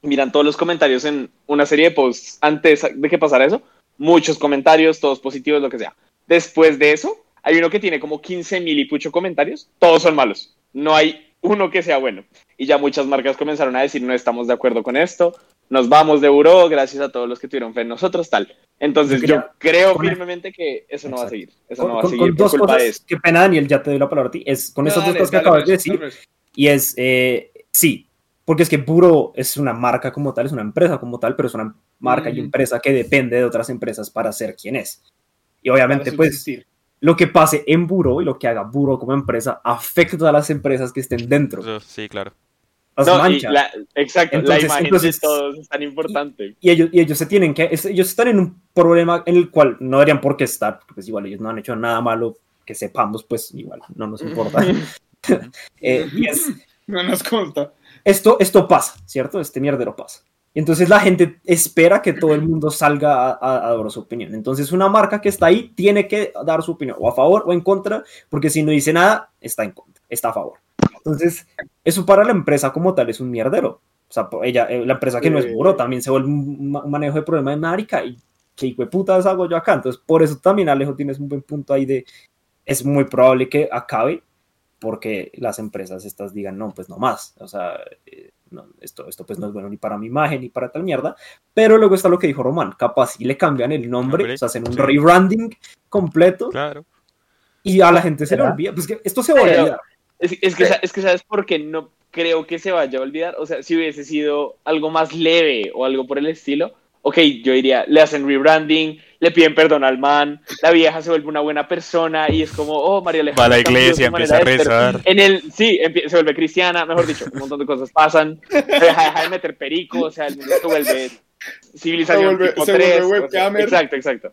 miran todos los comentarios en una serie de posts antes de que pasara eso muchos comentarios todos positivos lo que sea después de eso hay uno que tiene como 15 mil y pucho comentarios todos son malos no hay uno que sea bueno y ya muchas marcas comenzaron a decir no estamos de acuerdo con esto nos vamos de buró gracias a todos los que tuvieron fe en nosotros, tal. Entonces Yo yo, creo firmemente que eso no va a seguir. Eso con, no va a con- seguir con por dos culpa cosas, qué pena Daniel, ya te doy la palabra a ti, es con esas dos cosas que acabas de decir, dale. y es, eh, sí, porque es que Buro es una marca como tal, es una empresa como tal, pero es una marca y empresa que depende de otras empresas para ser quien es. Y obviamente, pues, lo que pase en Buro y lo que haga Buro como empresa afecta a las empresas que estén dentro. Sí, claro. Las No, la- exacto, Entonces- la imagen entonces- de todos es tan importante. y ellos, y ellos se tienen que, es- ellos están en un problema en el cual no deberían por qué estar, porque pues igual ellos no han hecho nada malo que sepamos, pues igual no nos importa. Eh, y es, No nos consta. Esto, esto pasa, ¿cierto? Este mierdero pasa. Y entonces la gente espera que todo el mundo salga a, a- a dar su opinión. Entonces una marca que está ahí tiene que dar su opinión, o a favor o en contra, porque si no dice nada, está en contra, está a favor. Entonces, eso para la empresa como tal es un mierdero. O sea, ella, eh, la empresa que no es Sí. puro también se vuelve un, ma- un manejo de problema de marica y que hijo de putas hago yo acá. Entonces, por eso también Alejo tienes un buen punto ahí de es muy probable que acabe porque las empresas estas digan, no, pues no más. O sea, eh, no, esto, esto pues no es bueno ni para mi imagen ni para tal mierda. Pero luego está lo que dijo Román, capaz si le cambian el nombre, Nombre, o sea, hacen un sí. rebranding completo Claro. Y a la gente se le olvida. Pues que esto se va a olvidar. Es, es que, es que sabes por qué no creo que se vaya a olvidar. O sea, si hubiese sido algo más leve o algo por el estilo, ok, yo diría, le hacen rebranding, le piden perdón al man, la vieja se vuelve una buena persona y es como, oh, María Alejandra. Va a la iglesia, empieza a rezar. En el, sí, se vuelve cristiana, mejor dicho, un montón de cosas pasan, deja, deja de meter perico, o sea, el mundo se vuelve civilización Se vuelve- tipo se vuelve 3. o sea, webcamer. exacto, exacto.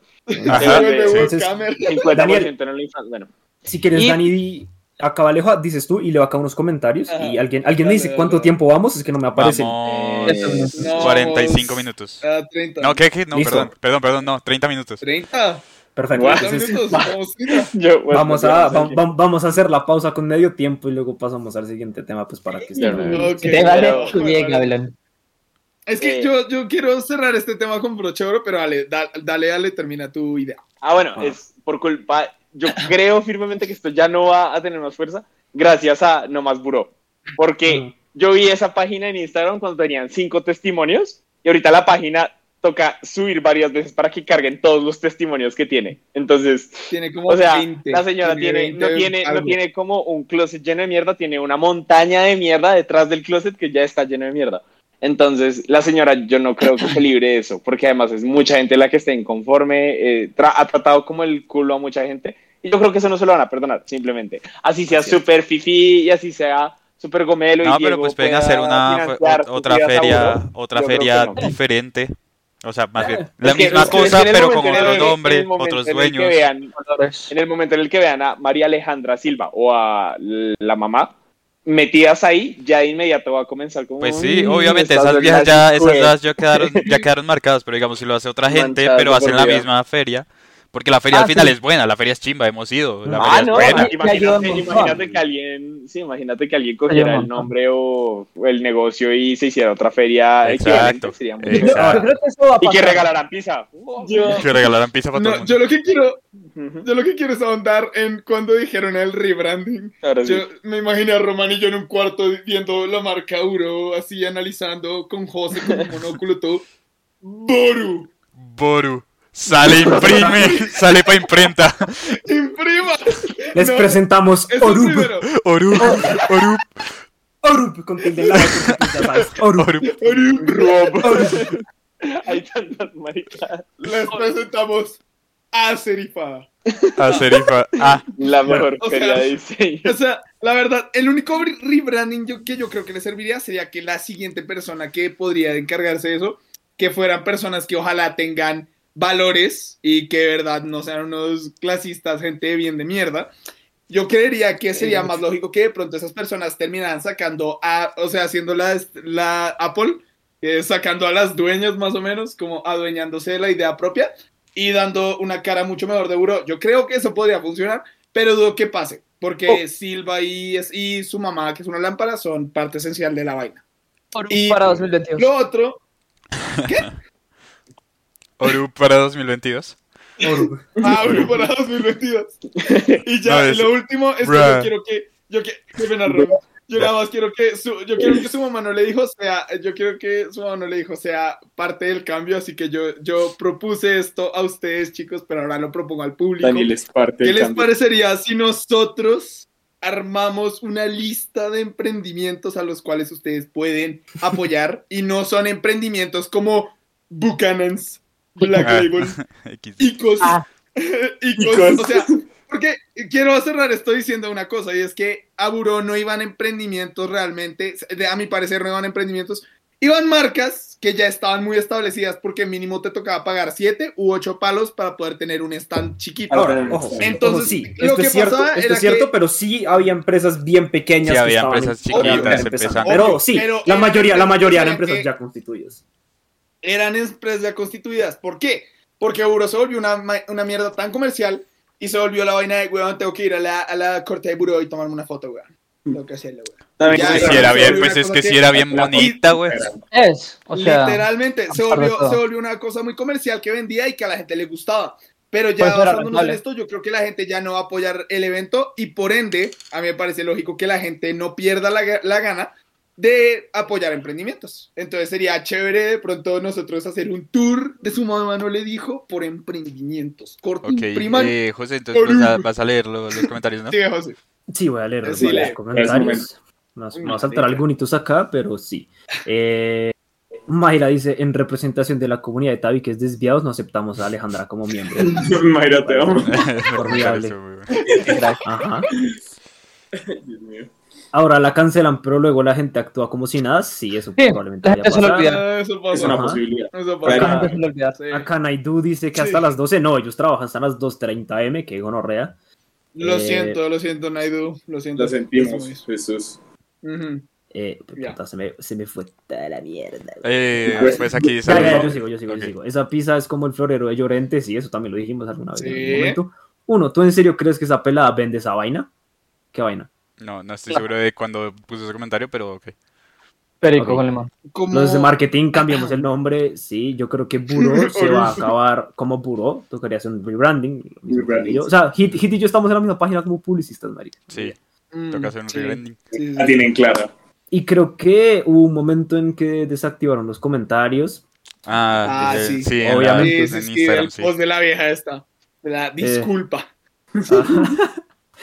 Ajá. Se vuelve webcamer. 50% Daniel. en OnlyFans, bueno. Si quieres, Y- Dani, di- acá Alejo, dices tú y leo acá unos comentarios. Ajá. Y alguien, alguien me dice dale, cuánto dale. tiempo vamos, es que no me aparece. Vamos. Eh, No, 45 vamos minutos. a 30. No, ¿qué? qué? No, Listo. perdón, perdón, perdón, no, 30 minutos. 30. Perfecto. Guau. 30 entonces, minutos. Vamos, 30. Yo, bueno, vamos, yo a, va- va- vamos a hacer la pausa con medio tiempo y luego pasamos al siguiente tema, pues para que esté. Ya, no. Ok, Te vale pero- tu bien, Gavilán. Es que Eh. yo, yo quiero cerrar este tema con broche de oro, pero dale, da- dale, dale, termina tu idea. Ah, bueno, Ah. es por culpa. Yo creo firmemente que esto ya no va a tener más fuerza gracias a No Más Buró. Porque Mm. yo vi esa página en Instagram cuando tenían cinco testimonios y ahorita la página toca subir varias veces para que carguen todos los testimonios que tiene. Entonces, Tiene como o sea, 20. la señora tiene, 20 no tiene, no tiene como un closet lleno de mierda, tiene una montaña de mierda detrás del closet que ya está lleno de mierda. Entonces, la señora, yo no creo que se libre de eso, porque además es mucha gente la que está inconforme, eh, tra- ha tratado como el culo a mucha gente, y yo creo que eso no se lo van a perdonar, simplemente. Así sea súper fifi y así sea súper gomelo. y No, pero Diego pues pueden hacer una otra feria, otra que feria no. diferente. O sea, más bien Es la que- misma es que- es cosa, que en el pero con otro nombre, otros en el que dueños. vean- en el momento en el que vean a María Alejandra Silva o a la mamá metidas ahí, ya de inmediato va a comenzar como... Pues sí, "Mm, obviamente esas viejas ya, esas cruel". ya, quedaron, ya quedaron marcadas, pero digamos si lo hace otra gente, Manchadas pero hacen la vida. misma feria, porque la feria Ah, al final sí. es buena, la feria es chimba, hemos ido, la Ah, feria es no, buena. Ayuda un imagínate, imagínate que alguien, sí, imagínate que alguien cogiera el nombre o, o el negocio y se hiciera otra feria equivalente, Exacto, sería muy exacto. Yo, yo creo que eso va a Y que regalaran pizza. Yo, Que regalaran pizza para todo el no, mundo. yo lo que quiero. Yo lo que quiero es ahondar en cuando dijeron el rebranding. Sí. Yo me imaginé a Román y yo en un cuarto viendo la marca Uro, así analizando con José como monóculo todo. Boru, Boru. Sale, imprime, sale para imprenta. imprima. Les No, presentamos primero. Orup, Orup, Orup con tilde la. Orup. Orup. Orup. Rob. Hay tantas maricas. Les presentamos a Serifada. A Serifa. Ah, La mejor o sea, de diseño. O sea, la verdad, el único re- rebranding yo- que yo creo que le serviría sería que la siguiente persona que podría encargarse de eso, que fueran personas que ojalá tengan valores y que de verdad no sean unos clasistas, gente bien de mierda. Yo creería que sería más lógico que de pronto esas personas terminaran sacando a, o sea, haciendo la, la Apple, eh, sacando a las dueñas más o menos, como adueñándose de la idea propia y dando una cara mucho mejor de buró. Yo creo que eso podría funcionar, pero dudo que pase, porque Silva y, y su mamá, que es una lámpara, son parte esencial de la vaina. Y- Para 2022. Lo otro, Orup para 2022. Orup. ah, bueno, para 2022. Y ya, No, es- lo último es que Bruh. yo quiero que, yo que, qué Ron. Yo nada más quiero que su, yo quiero que su mamá no le dijo sea, yo quiero que su mamá no le dijo sea parte del cambio, así que yo, yo propuse esto a ustedes, chicos, pero ahora lo propongo al público. Daniel es parte ¿Qué del les cambio. parecería si nosotros armamos una lista de emprendimientos a los cuales ustedes pueden apoyar y no son emprendimientos como Buchanan's, Black Ah. Label, X. Icos, Ah. Icos, Icos. o sea, porque quiero cerrar esto diciendo una cosa y es que a Buró no iban emprendimientos realmente, a mi parecer no iban emprendimientos, iban marcas que ya estaban muy establecidas porque mínimo te tocaba pagar 7 u 8 palos para poder tener un stand chiquito. Ahora, ojo, Entonces, ojo, sí, lo esto que es cierto, pasaba esto era es cierto, que- pero sí había empresas bien pequeñas. Sí, que había empresas chiquitas empezando. empezando. Pero Obvio, sí, pero la mayoría, la mayoría eran empresas ya constituidas. eran empresas ya constituidas. ¿Por qué? Porque Buró se volvió una, una mierda tan comercial y se volvió la vaina de, weón, tengo que ir a la, a la corte de Buró y tomarme una foto, weón. Tengo que hacerlo, weón. También Ya, Pues ya, si era se bien, pues es que si era bien bonita, güey. Es, o sea, Literalmente, se a pesar de volvió, se volvió una cosa muy comercial que vendía y que a la gente le gustaba. Pero ya era basándonos en esto, yo creo que la gente ya no va a apoyar el evento y por ende, a mí me parece lógico que la gente no pierda la, la gana de apoyar emprendimientos. Entonces sería chévere de pronto nosotros hacer un tour de su mamá no le dijo por emprendimientos. Corto, Ok, impriman. eh, José, entonces vas a, vas a leer lo- los, comentarios, ¿no? Sí, José. Sí, voy a leer Sí, los comentarios. Nos, Uy, nos va a saltar algunos acá, pero sí. Eh, Mayra dice, en representación de la comunidad de Tavi, que es desviados, no aceptamos a Alejandra como miembro. Mayra, te amo. Formidable. Ajá. Dios mío. Ahora la cancelan, pero luego la gente actúa como si nada. Sí, eso Sí, probablemente vaya a pasar. Ah, Es una Ajá. posibilidad. Eso se olvida. Sí. Acá Naidu dice que Sí. hasta las 12, no, ellos trabajan hasta las 2.30 M, que gonorrea. Lo Eh, siento, lo siento, Naidu. Lo siento. Lo sentimos, Jesús. Eh, puta, se, me, se me fue toda la mierda. Eh, Pues- pues aquí Ya, ya, yo sigo, yo sigo, yo sigo. Esa pizza es como el florero de Llorente, sí, eso también lo dijimos alguna vez en Sí. algún momento. Uno, ¿tú en serio crees que esa pelada vende esa vaina? ¿Qué vaina? No, no estoy seguro de cuando puso ese comentario, pero ok. Perico Ok. con limón. Como... Los de marketing, cambiamos el nombre. Sí, yo creo que Buró se va a acabar como Buró. Tocaría hacer un rebranding. O sea, Hit, Hit y yo estamos en la misma página como publicistas, marica. Sí, Mm, toca hacer un sí, rebranding. sí, sí. La tienen clara. Y creo que hubo un momento en que desactivaron los comentarios. Ah, Ah, eh, sí. sí, en, Obviamente. sí, en sí, Instagram, el sí. post de la vieja esta. De la disculpa.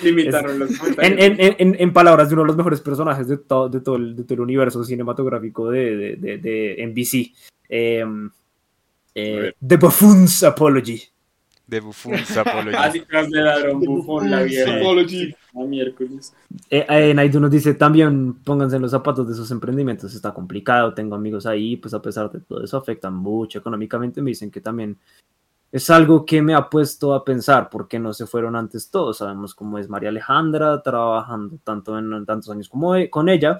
Limitaron los En, comentarios. en, en, en- en palabras de uno de los mejores personajes de, todo de, todo, el, de todo el universo cinematográfico de, de, de, de NBC. Eh, eh. The Buffoon's Apology. De Buffoon's Apology. Así tras de ladrón, bufón, la vieja. Apology. A miércoles. Eh, eh, Naidu nos dice también pónganse en los zapatos de sus emprendimientos, está complicado, tengo amigos ahí, pues a pesar de todo eso afecta mucho económicamente, me dicen que también es algo que me ha puesto a pensar por qué no se fueron antes todos, sabemos cómo es María Alejandra trabajando tanto en, en tantos años como e- con ella,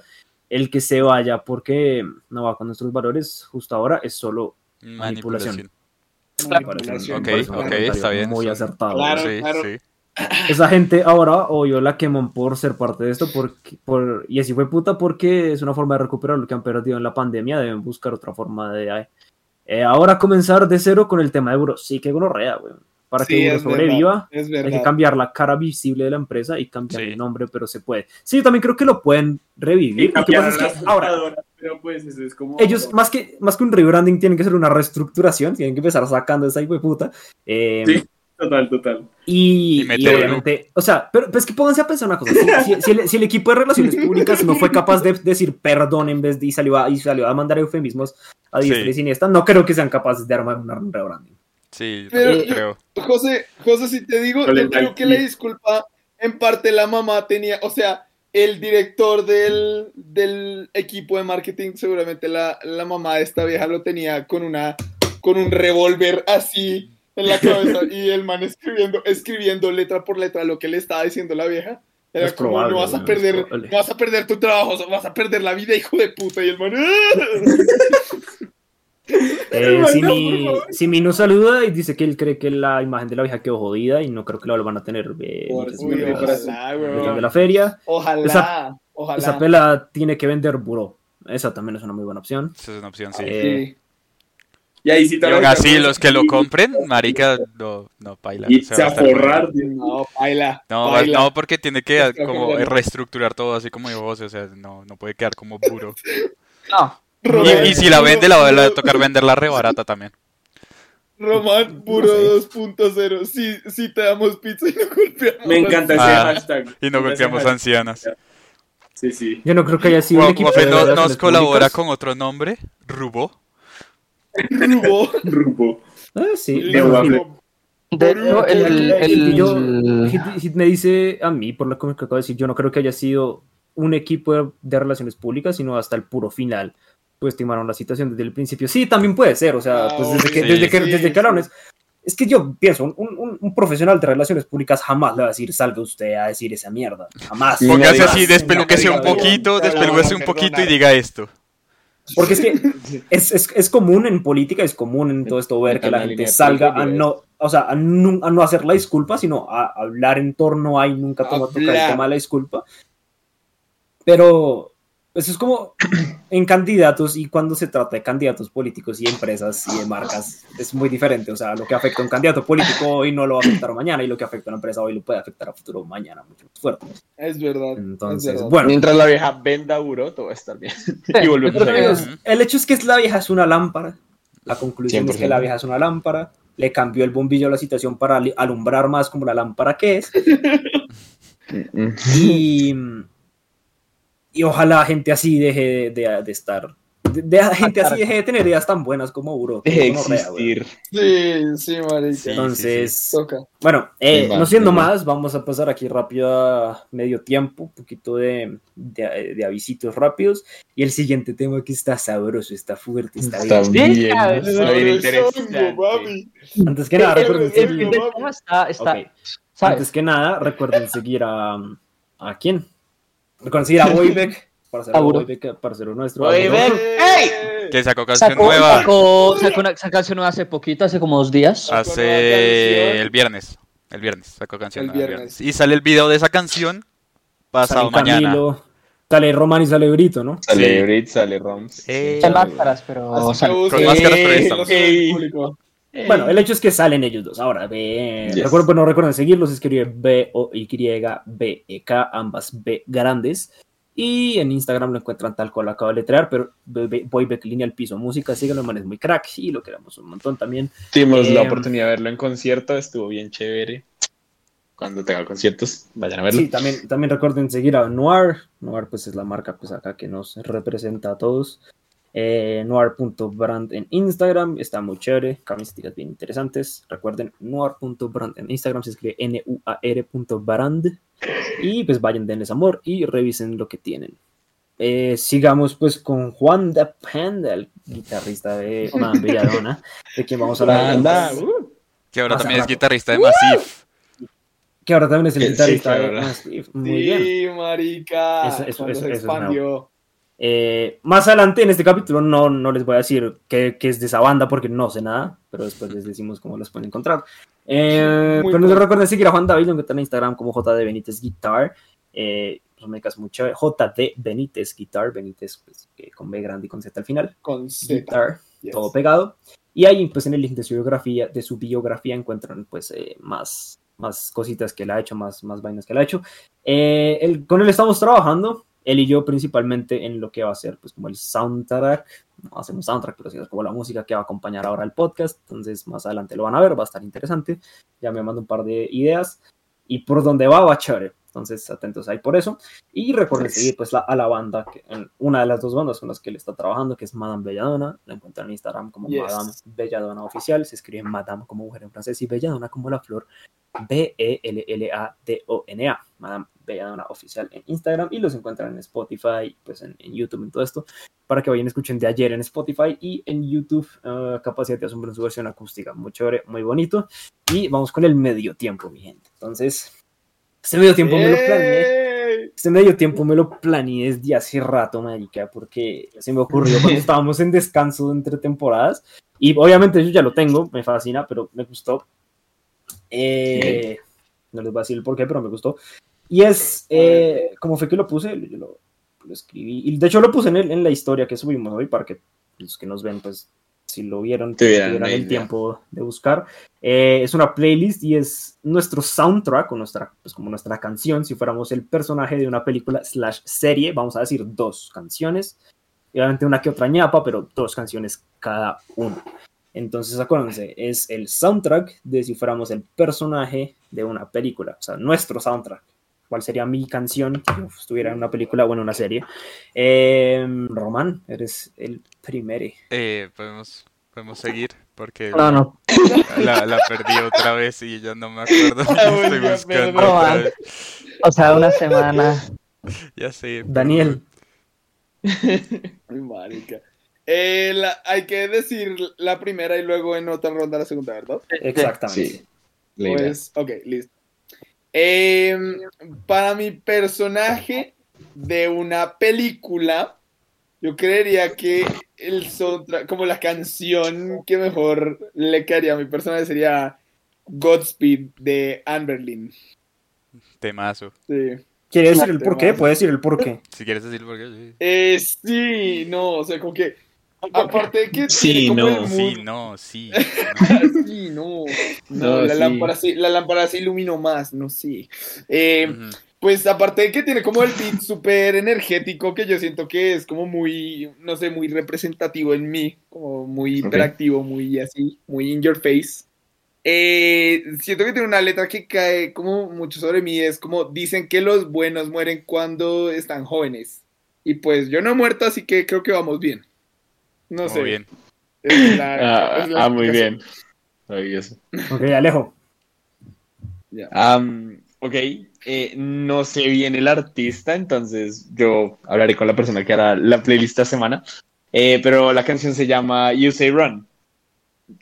el que se vaya porque no va con nuestros valores justo ahora es solo Manipulación. Manipulación. Ok, un ok, comentario está bien, muy está- acertado. Claro. sí, sí. Esa gente ahora, obvio, la queman por ser parte de esto, porque, por, y así fue puta porque es una forma de recuperar lo que han perdido en la pandemia, deben buscar otra forma de... eh, ahora comenzar de cero con el tema de Euro, sí que gonorrea, güey. Para Sí, que Euro sobreviva, verdad, hay que cambiar la cara visible de la empresa y cambiar Sí. el nombre, pero se puede. Sí, yo también creo que lo pueden revivir. Lo que pasa es que ahora, pero pues eso es como. ellos, más que, más que un rebranding, tienen que hacer una reestructuración, tienen que empezar sacando esa hijo de puta. Eh, Sí. Total, total. Y, Y y obviamente, o sea, pero, pero es que pónganse a pensar una cosa. Si, si- si el, si el equipo de relaciones públicas no fue capaz de decir perdón en vez de y salió a, y salió a mandar eufemismos a diestra Sí. y siniestra, no creo que sean capaces de armar una- un rebranding. Sí, Pero yo- creo. José, José, si te digo, yo creo que la disculpa, en parte la mamá tenía, o sea, el director del, del equipo de marketing, seguramente la, la mamá de esta vieja lo tenía con una, con un revólver así en la cabeza y el man escribiendo, escribiendo letra por letra lo que le estaba diciendo la vieja. Era Es como, probable, no vas a perder, no vas a perder tu trabajo, vas a perder la vida, hijo de puta. Y el man, "Ah". Eh, Ay, si, no, mi, por favor. si mi nos saluda y dice que él cree que la imagen de la vieja quedó jodida y no creo que la van a tener eh, Por Uy, ojalá, de la feria. Ojalá, Esa- ojalá. Esa pela tiene que vender buró. Esa también es una muy buena opción. Esa es una opción, sí. Eh, Sí. Y ahí sí así, los que lo compren, marica, no, no, paila. Y se se va a forrar. No, baila. No, no, porque tiene que como no. reestructurar todo así como dijo José, o sea, no, no puede quedar como puro. No. Y, y si la vende, la va a tocar venderla re barata también. Román puro 2.0. Sí, sí te damos pizza y no golpeamos. Me encanta ese Ah, hashtag. Y no golpeamos ancianas. Sí, sí. Yo no creo que haya sido un Gua- equipo Guafe de no- nos colabora con otro nombre, Rubo. Rubo. Rumbo. Ah, sí. De hecho, el, Y yo- el- Hit, Hit me dice a mí, por lo que acabo de decir, yo no creo que haya sido un equipo de, de relaciones públicas, sino hasta el puro final. Pues estimaron la situación desde el principio. Sí, también puede ser, o sea, Ah, pues desde que, sí, desde que, sí, desde que sí. hablaron es, es que yo pienso, un, un- un profesional de relaciones públicas jamás le va a decir, salga usted a decir esa mierda. Jamás. Póngase así, despeluquese un poquito, no, un poquito y diga esto. Porque es que es, es, es común en política, es común en todo esto ver que la gente salga a no, o sea, a no, a no hacer la disculpa, sino a hablar en torno a y nunca toma tocar el tema de la disculpa. Pero Eso es como en candidatos y cuando se trata de candidatos políticos y empresas y de marcas es muy diferente. O sea, lo que afecta a un candidato político hoy no lo va a afectar mañana y lo que afecta a una empresa hoy lo puede afectar a futuro mañana mucho más fuerte. Es verdad. Entonces, es verdad. bueno, Mientras la vieja venda duro, todo va a estar bien. y volvemos a amigos, el hecho es que la vieja es una lámpara. La conclusión es que 100%. la vieja es una lámpara. Le cambió el bombillo a la situación para alumbrar más como la lámpara que es. Y, y ojalá gente así deje de, de- de estar. De, de- gente así deje de tener ideas tan buenas como Uro. Deje de existir. Sí, sí, marica. Sí. Entonces, Toca. bueno, eh, Sí, no siendo sí, más, vamos a pasar aquí rápido a medio tiempo, un poquito de, de, de avisitos rápidos. Y el siguiente tema que está sabroso, está fuerte, está Está bien. bien, está bien interesante. Antes que nada, recuerden seguir. Antes que nada, recuerden seguir a. ¿A quién? Recuerden seguir a Boybeck. Boybeck, parcero nuestro. Boybeck. ¡Ey! Que sacó canción Sacó, nueva sacó, sacó una sacó canción nueva hace poquito, hace como dos días. Hace el viernes. El viernes sacó canción El nueva el viernes. viernes. Y sale el video de esa canción pasado Sale mañana. Camilo, sale Roman y sale Brito, ¿no? Sale Sí. Brit, sale Roms. Eh, máscaras, pero. Con máscaras, pero estamos- público. Bueno, el hecho es que salen ellos dos. Ahora, ve, Yes. recuerden, bueno, recuerden seguirlos, se escribe B O Y B E K, ambas B grandes. Y en Instagram lo encuentran tal cual lo acabo de letrear, pero Boybeck línea al piso música, síganlo, man, es muy crack y lo queremos un montón también. Tuvimos la Eh, oportunidad de verlo en concierto, estuvo bien chévere. Cuando tenga conciertos, vayan a verlo. Sí, también, también recuerden seguir a Noir. Noir pues es la marca pues acá que nos representa a todos. Eh, noir.brand en Instagram, está muy chévere, camisetas bien interesantes. Recuerden noir.brand en Instagram, se escribe N-U-A-R.brand. Y pues vayan, denles amor y revisen lo que tienen. Eh, sigamos pues con Juan de Panda, el guitarrista de Man Belladona, de quien vamos a hablar. Anda, uh. Que ahora también es guitarrista de Massif. Que ahora también es el guitarrista sí, de. Mastiff. Muy bien. Sí, marica. Eso- eso- cuando eso- se eso expandió. Eh, más adelante en este capítulo no, no les voy a decir qué, qué es de esa banda porque no sé nada, pero después les decimos cómo los pueden encontrar. Eh, pero no cool. recuerden seguir a Juan David, lo encuentran en Instagram como JD Benítez Guitar. Eh, pues me caso mucho. JD Benítez Guitar, Benítez pues, con B grande y con Z al final. Con Z. Guitar, Yes. todo pegado. Y ahí, pues en el link de su biografía, de su biografía encuentran pues eh, más, más cositas que él ha hecho, más, más vainas que él ha hecho. Eh, él- con él estamos trabajando, él y yo principalmente en lo que va a ser pues como el soundtrack, no hacemos soundtrack, pero sí es como la música que va a acompañar ahora el podcast, entonces más adelante lo van a ver, va a estar interesante, ya me mando un par de ideas y por donde va va chévere, entonces atentos ahí por eso. Y recuerden seguir pues la- a la banda, que, en una de las dos bandas con las que él está trabajando, que es Madame Belladonna, la encuentran en Instagram como Yes. Madame Belladonna Oficial, se escribe Madame como mujer en francés y Belladonna como la flor, B-E-L-L-A-D-O-N-A, Madame Belladonna Oficial en Instagram. Y los encuentran en Spotify, pues en, en YouTube, en todo esto, para que vayan escuchen de ayer en Spotify y en YouTube, eh, Capacidad de Asombro en su versión acústica, muy chévere, muy bonito, y vamos con el medio tiempo, mi gente, entonces, este medio tiempo me lo planeé. Este medio tiempo me lo planeé desde hace rato, marica, porque se me ocurrió cuando estábamos en descanso entre temporadas. Y obviamente yo ya lo tengo, me fascina, pero me gustó. Eh, no les voy a decir el por qué, pero me gustó. Y es, eh, como fue que lo puse, yo lo, lo escribí. Y de hecho lo puse en, el- en la historia que subimos hoy para que los que nos ven, pues, si lo vieron, pues, Tuvieran el tiempo de buscar. Eh, es una playlist y es nuestro soundtrack o nuestra, pues como nuestra canción, si fuéramos el personaje de una película slash serie, vamos a decir dos canciones, y obviamente una que otra ñapa, pero dos canciones cada uno. Entonces acuérdense, es el soundtrack de si fuéramos el personaje de una película, o sea, nuestro soundtrack. ¿Cuál sería mi canción si yo estuviera en una película o en una serie? Eh, Román, eres el primero. Eh, podemos, podemos seguir porque No, no. La, la perdí otra vez y yo no me acuerdo. Estoy buscando otra vez. O sea, una semana. Ya sé. Daniel. Ay, marica. Eh, la- hay que decir la primera y luego en otra ronda la segunda, ¿verdad? Exactamente. Sí. Pues, ok, listo. Em, para mi personaje de una película, yo creería que el soundtrack, como la canción que mejor le quedaría a mi personaje sería Godspeed de Anne Berlin. Temazo. Sí. ¿Quiere decir el por qué? vas. Puede decir el por qué. Si quieres decir por qué, sí. Eh, sí, no, o sea, como que. Aparte de que. Sí, no, Sí, no, sí. Sí, no. No, No, la, sí. Lámpara se, la lámpara se iluminó más, no sé. Eh, Ujú. Pues aparte de que tiene como el beat súper energético que yo siento que es como muy, no sé, muy representativo en mí, como muy hiperactivo, muy así, muy in your face. Eh, siento que tiene una letra que cae como mucho sobre mí, es como dicen que los buenos mueren cuando están jóvenes. Y pues yo no he muerto, así que creo que vamos bien. No Muy sé. bien. Es la- Ah, es la ah, muy bien. Maravilloso. Ok, Alejo. Ya. Am, ok, eh, no sé bien el artista, entonces yo hablaré con la persona que hará la playlist esta semana. Eh, pero la canción se llama You Say Run,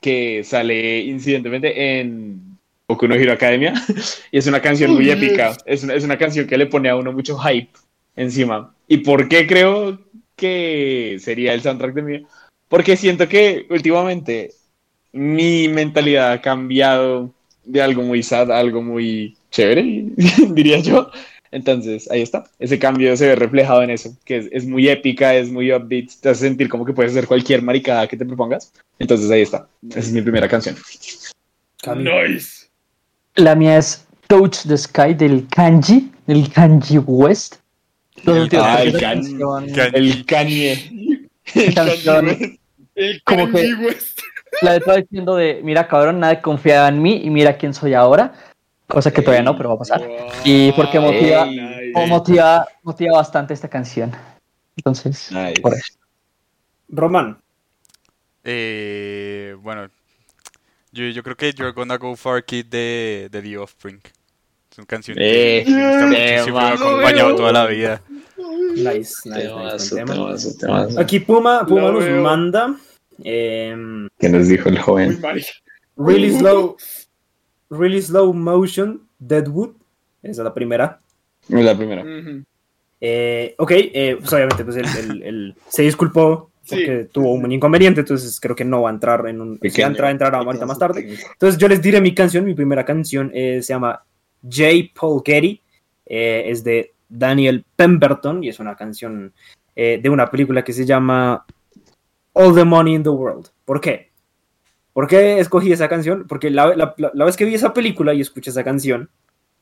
que sale incidentemente en Boku no Hero Academia. y es una canción muy épica. Es una, es una canción que le pone a uno mucho hype encima. ¿Y por qué creo que sería el soundtrack de mí? Porque siento que últimamente mi mentalidad ha cambiado de algo muy sad a algo muy chévere, diría yo. Entonces, ahí está. Ese cambio se ve reflejado en eso, que es, es muy épica, es muy upbeat, te hace sentir como que puedes hacer cualquier maricada que te propongas. Entonces, ahí está. Esa es mi primera canción. Nice. La mía es Touch the Sky del Kanji, del Kanji West. Los El- últimos ah, el Kan- El Kanye. Canción-. El Como que- West. La letra diciendo de, mira cabrón, nadie confiaba en mí y mira quién soy ahora. Cosa que todavía no, pero va a pasar. Y porque motiva- Nice. O motiva, motiva bastante esta canción. Entonces, Nice. por eso. Román. Eh, bueno, yo, yo creo que You're Gonna Go Far Kid de, de The Offspring. Es una canción Eh, que muchísimo, me ha acompañado toda la vida. Nice, nice, nice, Temazo, buen tema. temazo, temazo. Aquí Puma, Puma nos veo. manda ¿Qué nos dijo el joven? really slow, really slow motion Deadwood. Esa es la primera. Es la primera. Eh, ok, eh, pues obviamente pues él se disculpó Sí. porque tuvo un inconveniente, entonces creo que no va a entrar en un... Si Pequeño. entra, entrará ahorita más tarde. Entonces yo les diré mi canción, mi primera canción eh, se llama J. Paul Getty, eh, es de Daniel Pemberton y es una canción eh, de una película que se llama All the Money in the World. ¿Por qué? ¿Por qué escogí esa canción? Porque la, la- la- la vez que vi esa película y escuché esa canción,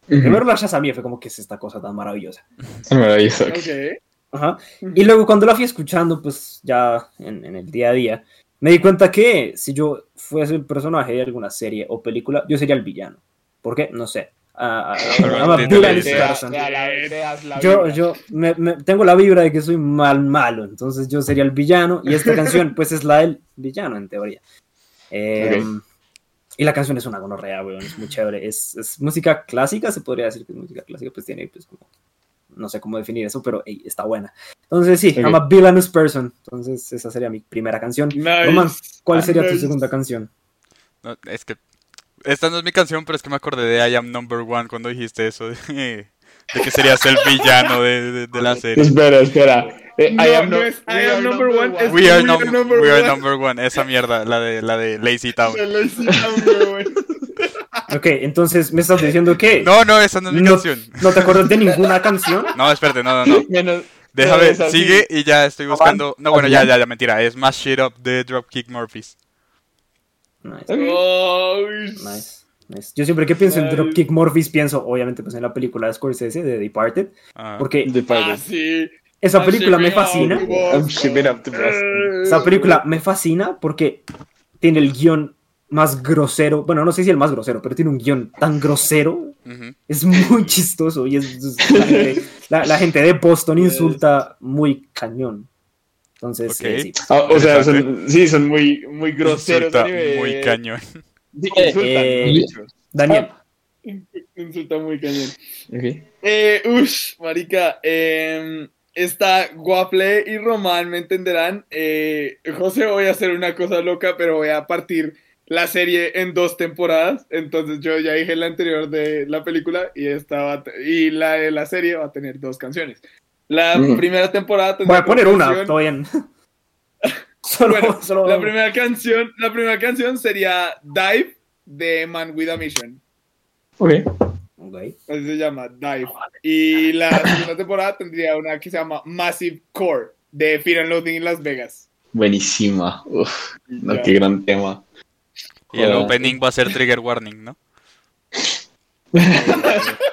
primero la chasamé, fue como que es esta cosa tan maravillosa. Maravilloso. Ok. Ajá. Y luego cuando la fui escuchando, pues ya en, en el día a día, me di cuenta que si yo fuese el personaje de alguna serie o película, yo sería el villano. ¿Por qué? No sé. A Yo, yo me- me- tengo la vibra de que soy mal malo, entonces yo sería el villano y esta canción pues es la del villano en teoría. Eh, Y la canción es una gonorrea, weón, es muy chévere. Es, es música clásica, se podría decir que es música clásica, pues tiene pues como, no sé cómo definir eso, pero está buena. Entonces sí, Ok. I'm a villainous person, entonces esa sería mi primera canción. Nice. Roman, ¿cuál sería tu segunda canción? No, es que esta no es mi canción, pero es que me acordé de I Am Number One cuando dijiste eso de, de que serías el villano de, de- de la serie. Espera, espera. Eh, No, I am no no- es I we am are number one, We are, We num- are number we are one. number one, esa mierda, la de la de Lazy Town. Hicieron, güey. Ok, entonces me estás diciendo que No, no, esa no es mi no, canción. no te acuerdas de ninguna canción. No, espérate, no, no, no. Déjame, sigue y ya estoy buscando. No, bueno, ya, ya, ya, mentira. Es Smash Shit Up de Dropkick Murphys. Nice. Oh, Nice, nice. Yo siempre que pienso en Nice. Dropkick Murphys pienso obviamente pues en la película de Scorsese de Departed, Ah. porque Ah, sí. esa película me fascina. Esa película me fascina porque tiene el guion más grosero, bueno, no sé si el más grosero, pero tiene un guion tan grosero, es muy chistoso y es, es- la, gente, la- la gente de Boston insulta muy cañón. Entonces, eh, sí. Ah, o sea, son, sí, son muy, muy groseros. Insulta muy cañón. Sí, insultan, Eh, dicho. Daniel, Insulta muy cañón. Ok. Eh, ush, marica, eh, está Guaple y Román, me entenderán. Eh, José, voy a hacer una cosa loca, pero voy a partir la serie en dos temporadas. Entonces yo ya dije la anterior de la película y esta va y la de la serie va a tener dos canciones. La primera temporada voy tendrá a poner una, canción- todo bien. solo, Bueno, solo- la primera canción, la primera canción sería Dive de Man with a Mission. Ok. Así se llama, Dive. Y la segunda temporada tendría una que se llama Massive Core, de Fear and Loathing en Las Vegas. Buenísima. Uf, no, Ya. qué gran tema. Y el Joder. opening va a ser trigger warning, ¿no?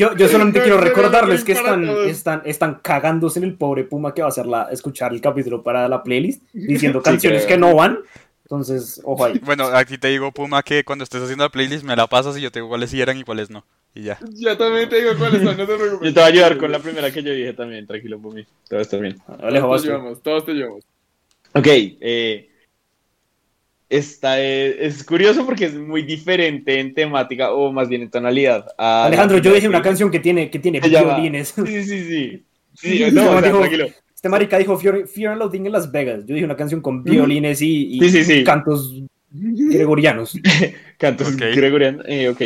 Yo, yo solamente quiero recordarles que están, están, están cagándose en el pobre Puma que va a hacer la, escuchar el capítulo para la playlist, diciendo canciones que no van. Entonces, ojo ahí. Bueno, aquí te digo, Puma, que cuando estés haciendo la playlist me la pasas y yo te digo cuáles sí eran y cuáles no. Y ya. Yo también te digo cuáles son, no te preocupes. Yo te voy a ayudar con la primera que yo dije también, tranquilo, Pumi. Todo está bien. Todos te llevamos, todos te llevamos. Ok, eh, esta es, es curioso porque es muy diferente en temática, o más bien en tonalidad. a Alejandro, yo dije una canción que tiene, que tiene violines. Sí, sí, sí. Sí, no, o sea, dijo- tranquilo. Este marica dijo Fear, Fear and Loathing en Las Vegas. Yo dije una canción con violines y, y Sí, sí, sí. cantos gregorianos. Cantos Ok. gregorianos. Eh, ok.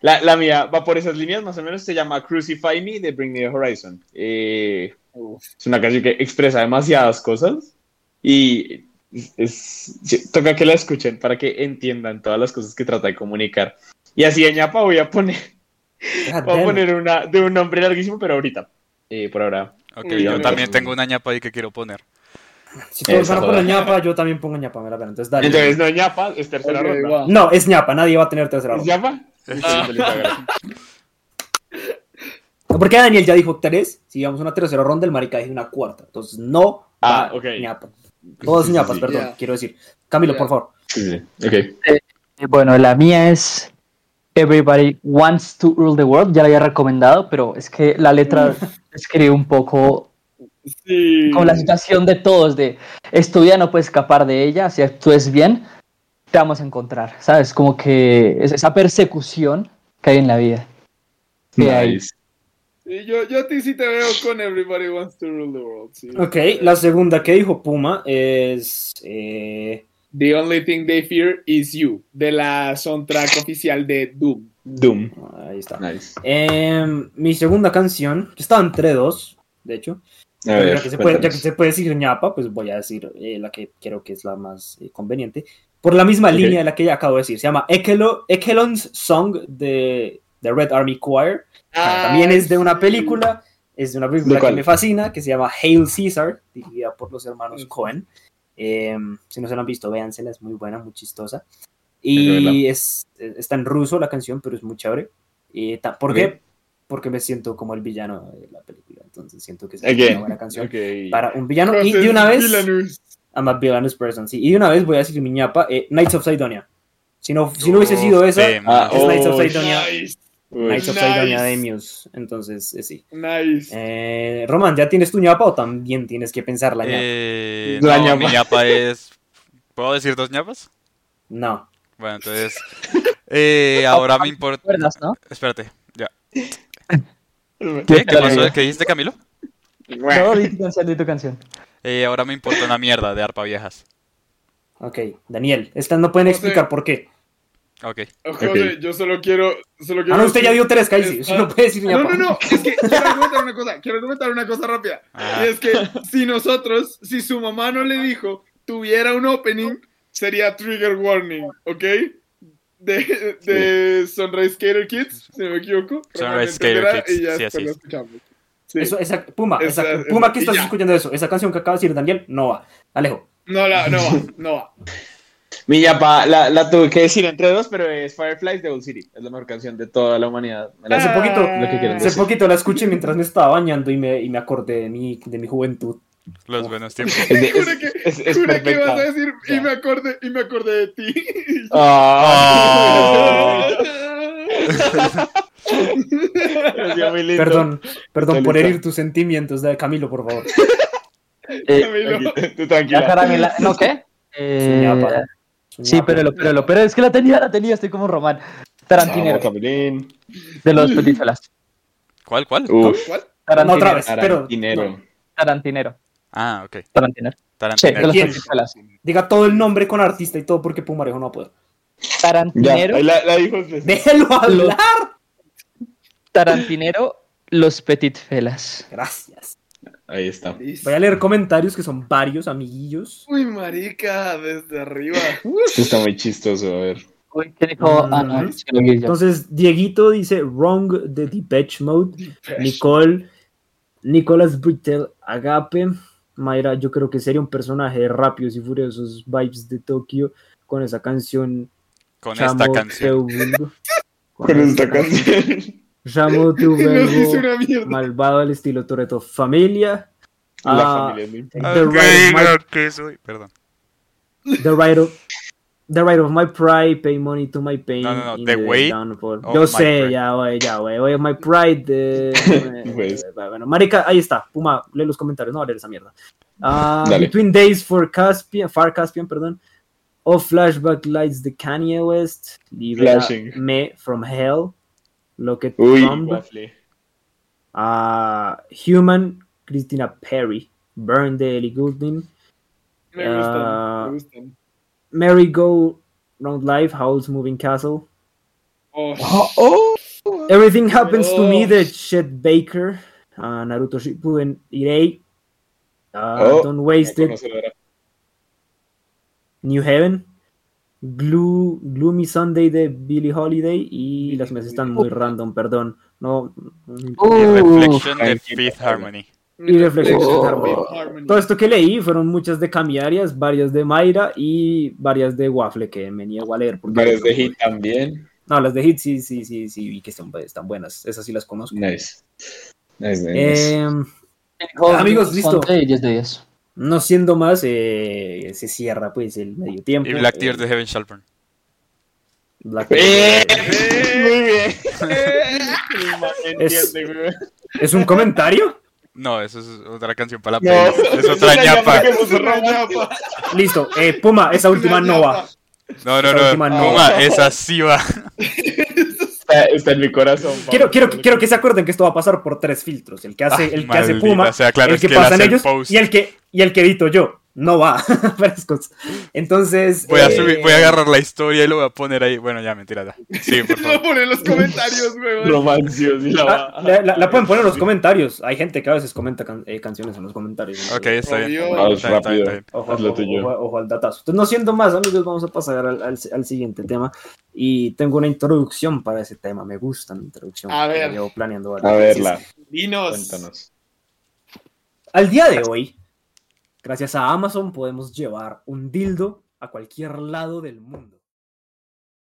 La, la mía va por esas líneas, más o menos se llama Crucify Me de Bring Me the Horizon. Eh, es una canción que expresa demasiadas cosas y es, es- toca que la escuchen para que entiendan todas las cosas que trata de comunicar. Y así de ñapa voy a poner, God voy a poner una de un nombre larguísimo, pero ahorita. Eh, por ahora. Ok, yo también tengo una ñapa ahí que quiero poner. Si todos van a poner ñapa, yo también pongo ñapa, me la pena. Entonces, dale. Entonces, no ñapa, es tercera ronda. va. No, es ñapa, nadie va a tener tercera ¿Es ronda. ñapa? Ah. Porque Daniel ya dijo tres, si vamos a una tercera ronda, el marica dijo una cuarta. Entonces, no Ah, va ñapa. Todas Sí, sí, ñapas, sí. perdón, quiero decir. Camilo, por favor. Sí, sí. Ok. Eh, Bueno, la mía es Everybody Wants to Rule the World. Ya la había recomendado, pero es que la letra escribe un poco Sí. como la situación de todos, de estudia, no puedes escapar de ella, si actúes bien, te vamos a encontrar, ¿sabes? Como que es esa persecución que hay en la vida. Nice. Sí, yo, yo a ti sí te veo con Everybody Wants to Rule the World. sí. Ok, la segunda que dijo Puma es. eh, The Only Thing They Fear Is You, de la soundtrack oficial de Doom. Doom. ahí está. Nice. Em, mi segunda canción, que estaba entre dos, de hecho. A ver, ya, que se puede, ya que se puede decir ñapa, pues voy a decir eh, la que creo que es la más eh, conveniente. Por la misma Ok. línea de la que ya acabo de decir. Se llama Ekelo, Ekelon's Song de, de Red Army Choir. Ah, También es de una película, es de una película ¿De que me fascina, que se llama Hail Caesar, dirigida por los hermanos Cohen. Eh, si no se la han visto, véansela, es muy buena, muy chistosa. Y verla. es, está en ruso la canción, pero es muy chévere. Ta- ¿Por Ok. qué? Porque me siento como el villano de la película, entonces siento que es Again. una buena canción Ok. para un villano. Y de una vez. I'm a villainous person, sí. Y de una vez voy a decir mi ñapa, eh, Knights of Sidonia. Si no, si no hubiese sido esa, Sí, es Ah, oh, Knights of Sidonia. Nice. Knights of Nice. Sidonia de Muse. Entonces, eh, sí. nice. Eh, Roman, ¿ya tienes tu ñapa o también tienes que pensar la ñapa? Eh, La no, ñapa. mi ñapa es... ¿Puedo decir dos ñapas? No. Bueno, entonces... eh, ahora me importa... ¿Recuerdas, no? Espérate, ya. ¿Qué? ¿Qué? ¿Qué pasó? ¿Qué dijiste, Camilo? No, di tu canción, di tu canción. Eh, ahora me importa una mierda de arpa viejas. Ok, Daniel. Estas no pueden explicar por qué. Ok. José, yo solo quiero. Solo quiero Ah, no, usted ya decir- dio tres, Kaisi. es- Usted no puede decir No, ñapa. no, no, es que quiero comentar una cosa, quiero comentar una cosa rápida. Ah. Y es que si nosotros, si su mamá no le dijo, tuviera un opening, sería trigger warning, ¿ok? De, de Sunrise Skater Kids, si no me equivoco. Sunrise Skater Kids, Y ya sí, así es. Sí. Eso, esa, Puma, Esa- esa- esa- Puma, que y estás ya. escuchando eso? Esa canción que acaba de decir Daniel, no va. Alejo. No, la, no va, no va. Mi ñapa, la, la tuve que decir entre dos, pero es Fireflies de Old City. Es la mejor canción de toda la humanidad. La- Hace poquito, lo que quieran hace decir. poquito la escuché mientras me estaba bañando y me, y me acordé de mi, de mi juventud. Los buenos tiempos. Es, es- que, es- que a decir, y me acordé, y me acordé de ti. Ah. Perdón, perdón por herir tus sentimientos de Camilo, por favor. Eh, Camilo. Tú la tranquila. caramela, ¿no qué? Eh. Sí, pero lo, pero lo, pero es que la tenía, la tenía, estoy como Román. Tarantinero, Vamos, Camilín. de los peticholas. ¿Cuál, cuál? Uf, ¿Cuál? No, otra Tarantinero, vez, pero Tarantinero. no. Tarantinero, Ah, ok. Tarantinero. Sí, de Tarantinero. los diga todo el nombre con artista y todo porque Pumarejo no puede. Ya, Tarantinero, ahí la, la dijo. Déjelo hablar. Tarantinero, los petit felas. Gracias. Ahí está. Voy a leer comentarios que son varios, amiguillos. Uy, marica, desde arriba. Esto está muy chistoso, a ver. Uy, ¿qué dijo? Ah, no. Entonces, Dieguito dice Wrong de Depeche Mode. Nicole, Nicolas Brittel, Agape. Mayra, yo creo que sería un personaje de Rápidos y Furiosos Vibes de Tokio con esa canción. Con Chamo esta canción. Con esta canción. Teubulgo, una mierda. malvado al estilo Toreto. Familia. La Ah, familia The Right of My- diga que soy. Perdón. The right of The right of my pride, pay money to my pain. No, no, the way Yo sé, pride. ya, güey, ya, güey. Way of my pride. eh, eh, Pues. bueno, marica, ahí está. Puma, lee los comentarios, no va a leer esa mierda. Ah. Between Days for Caspian, Far Caspian, perdón. Of Flashback Lights de Kanye West. Libera Flashing. Me from Hell. Lo que Uy, Trump. waffle. Ah, Human, Christina Perry. Burn de Ellie Goulding. Me gustan, me gustan. Merry Go Round Life, Howl's Moving Castle. Oh, oh! Everything Happens to Me Oh. de Chet Baker. ah, Naruto Shippuden Irei. ah, Oh, Don't Waste It. New Heaven. Glue, Gloomy Sunday de Billie Holiday. Y las mesas están muy random, perdón. No. Y Reflection de Fifth. Harmony. Y Reflection Oh. de Harmony. Harmony. Todo esto que leí fueron muchas de Camiarias, varias de Mayra y varias de Waffle que me niego a leer. Varios de hit también. No, las de Hit sí, sí, sí, sí, vi que están, están buenas. Esas sí las conozco. Nice. Nice, nice, dijo amigos, listo. Ponte 10 de 10. No siendo más, eh, se cierra pues el medio tiempo. Y Black Tears Eh, de Heaven Shall Burn. Black ¡Eh! Muy bien. Es-. ¿Es un comentario? No, eso es otra canción para la No, playlist. Es otra ñapa. Listo, eh, Puma, esa última no va. No, no, no. última no. Puma, esa sí va. Está, está en mi corazón. Quiero, Pablo. quiero, quiero que se acuerden que esto va a pasar por tres filtros. El que hace, Ah, el que hace Puma, sea, claro, el es que, que él pasan el ellos post. y el que y el que edito yo. No va. Frescos. Entonces. Voy a eh, subir, voy a agarrar la historia y lo voy a poner ahí. Bueno, ya, mentira. ya. Sí, por Lo poner en los comentarios, weón. Romancios y la ah, va. la, la- la pueden poner en los comentarios. Hay gente que a veces comenta can- eh, canciones en los comentarios. Ok, está bien. Está está bien, rápido. está. Ojo, al datazo. Entonces, no siendo más, amigos, vamos a pasar al, al- al siguiente tema. Y tengo una introducción para ese tema. Me gusta mi introducción. A ver. Llevo planeando A verla, Dinos. cuéntanos. Al día de hoy, gracias a Amazon, podemos llevar un dildo a cualquier lado del mundo.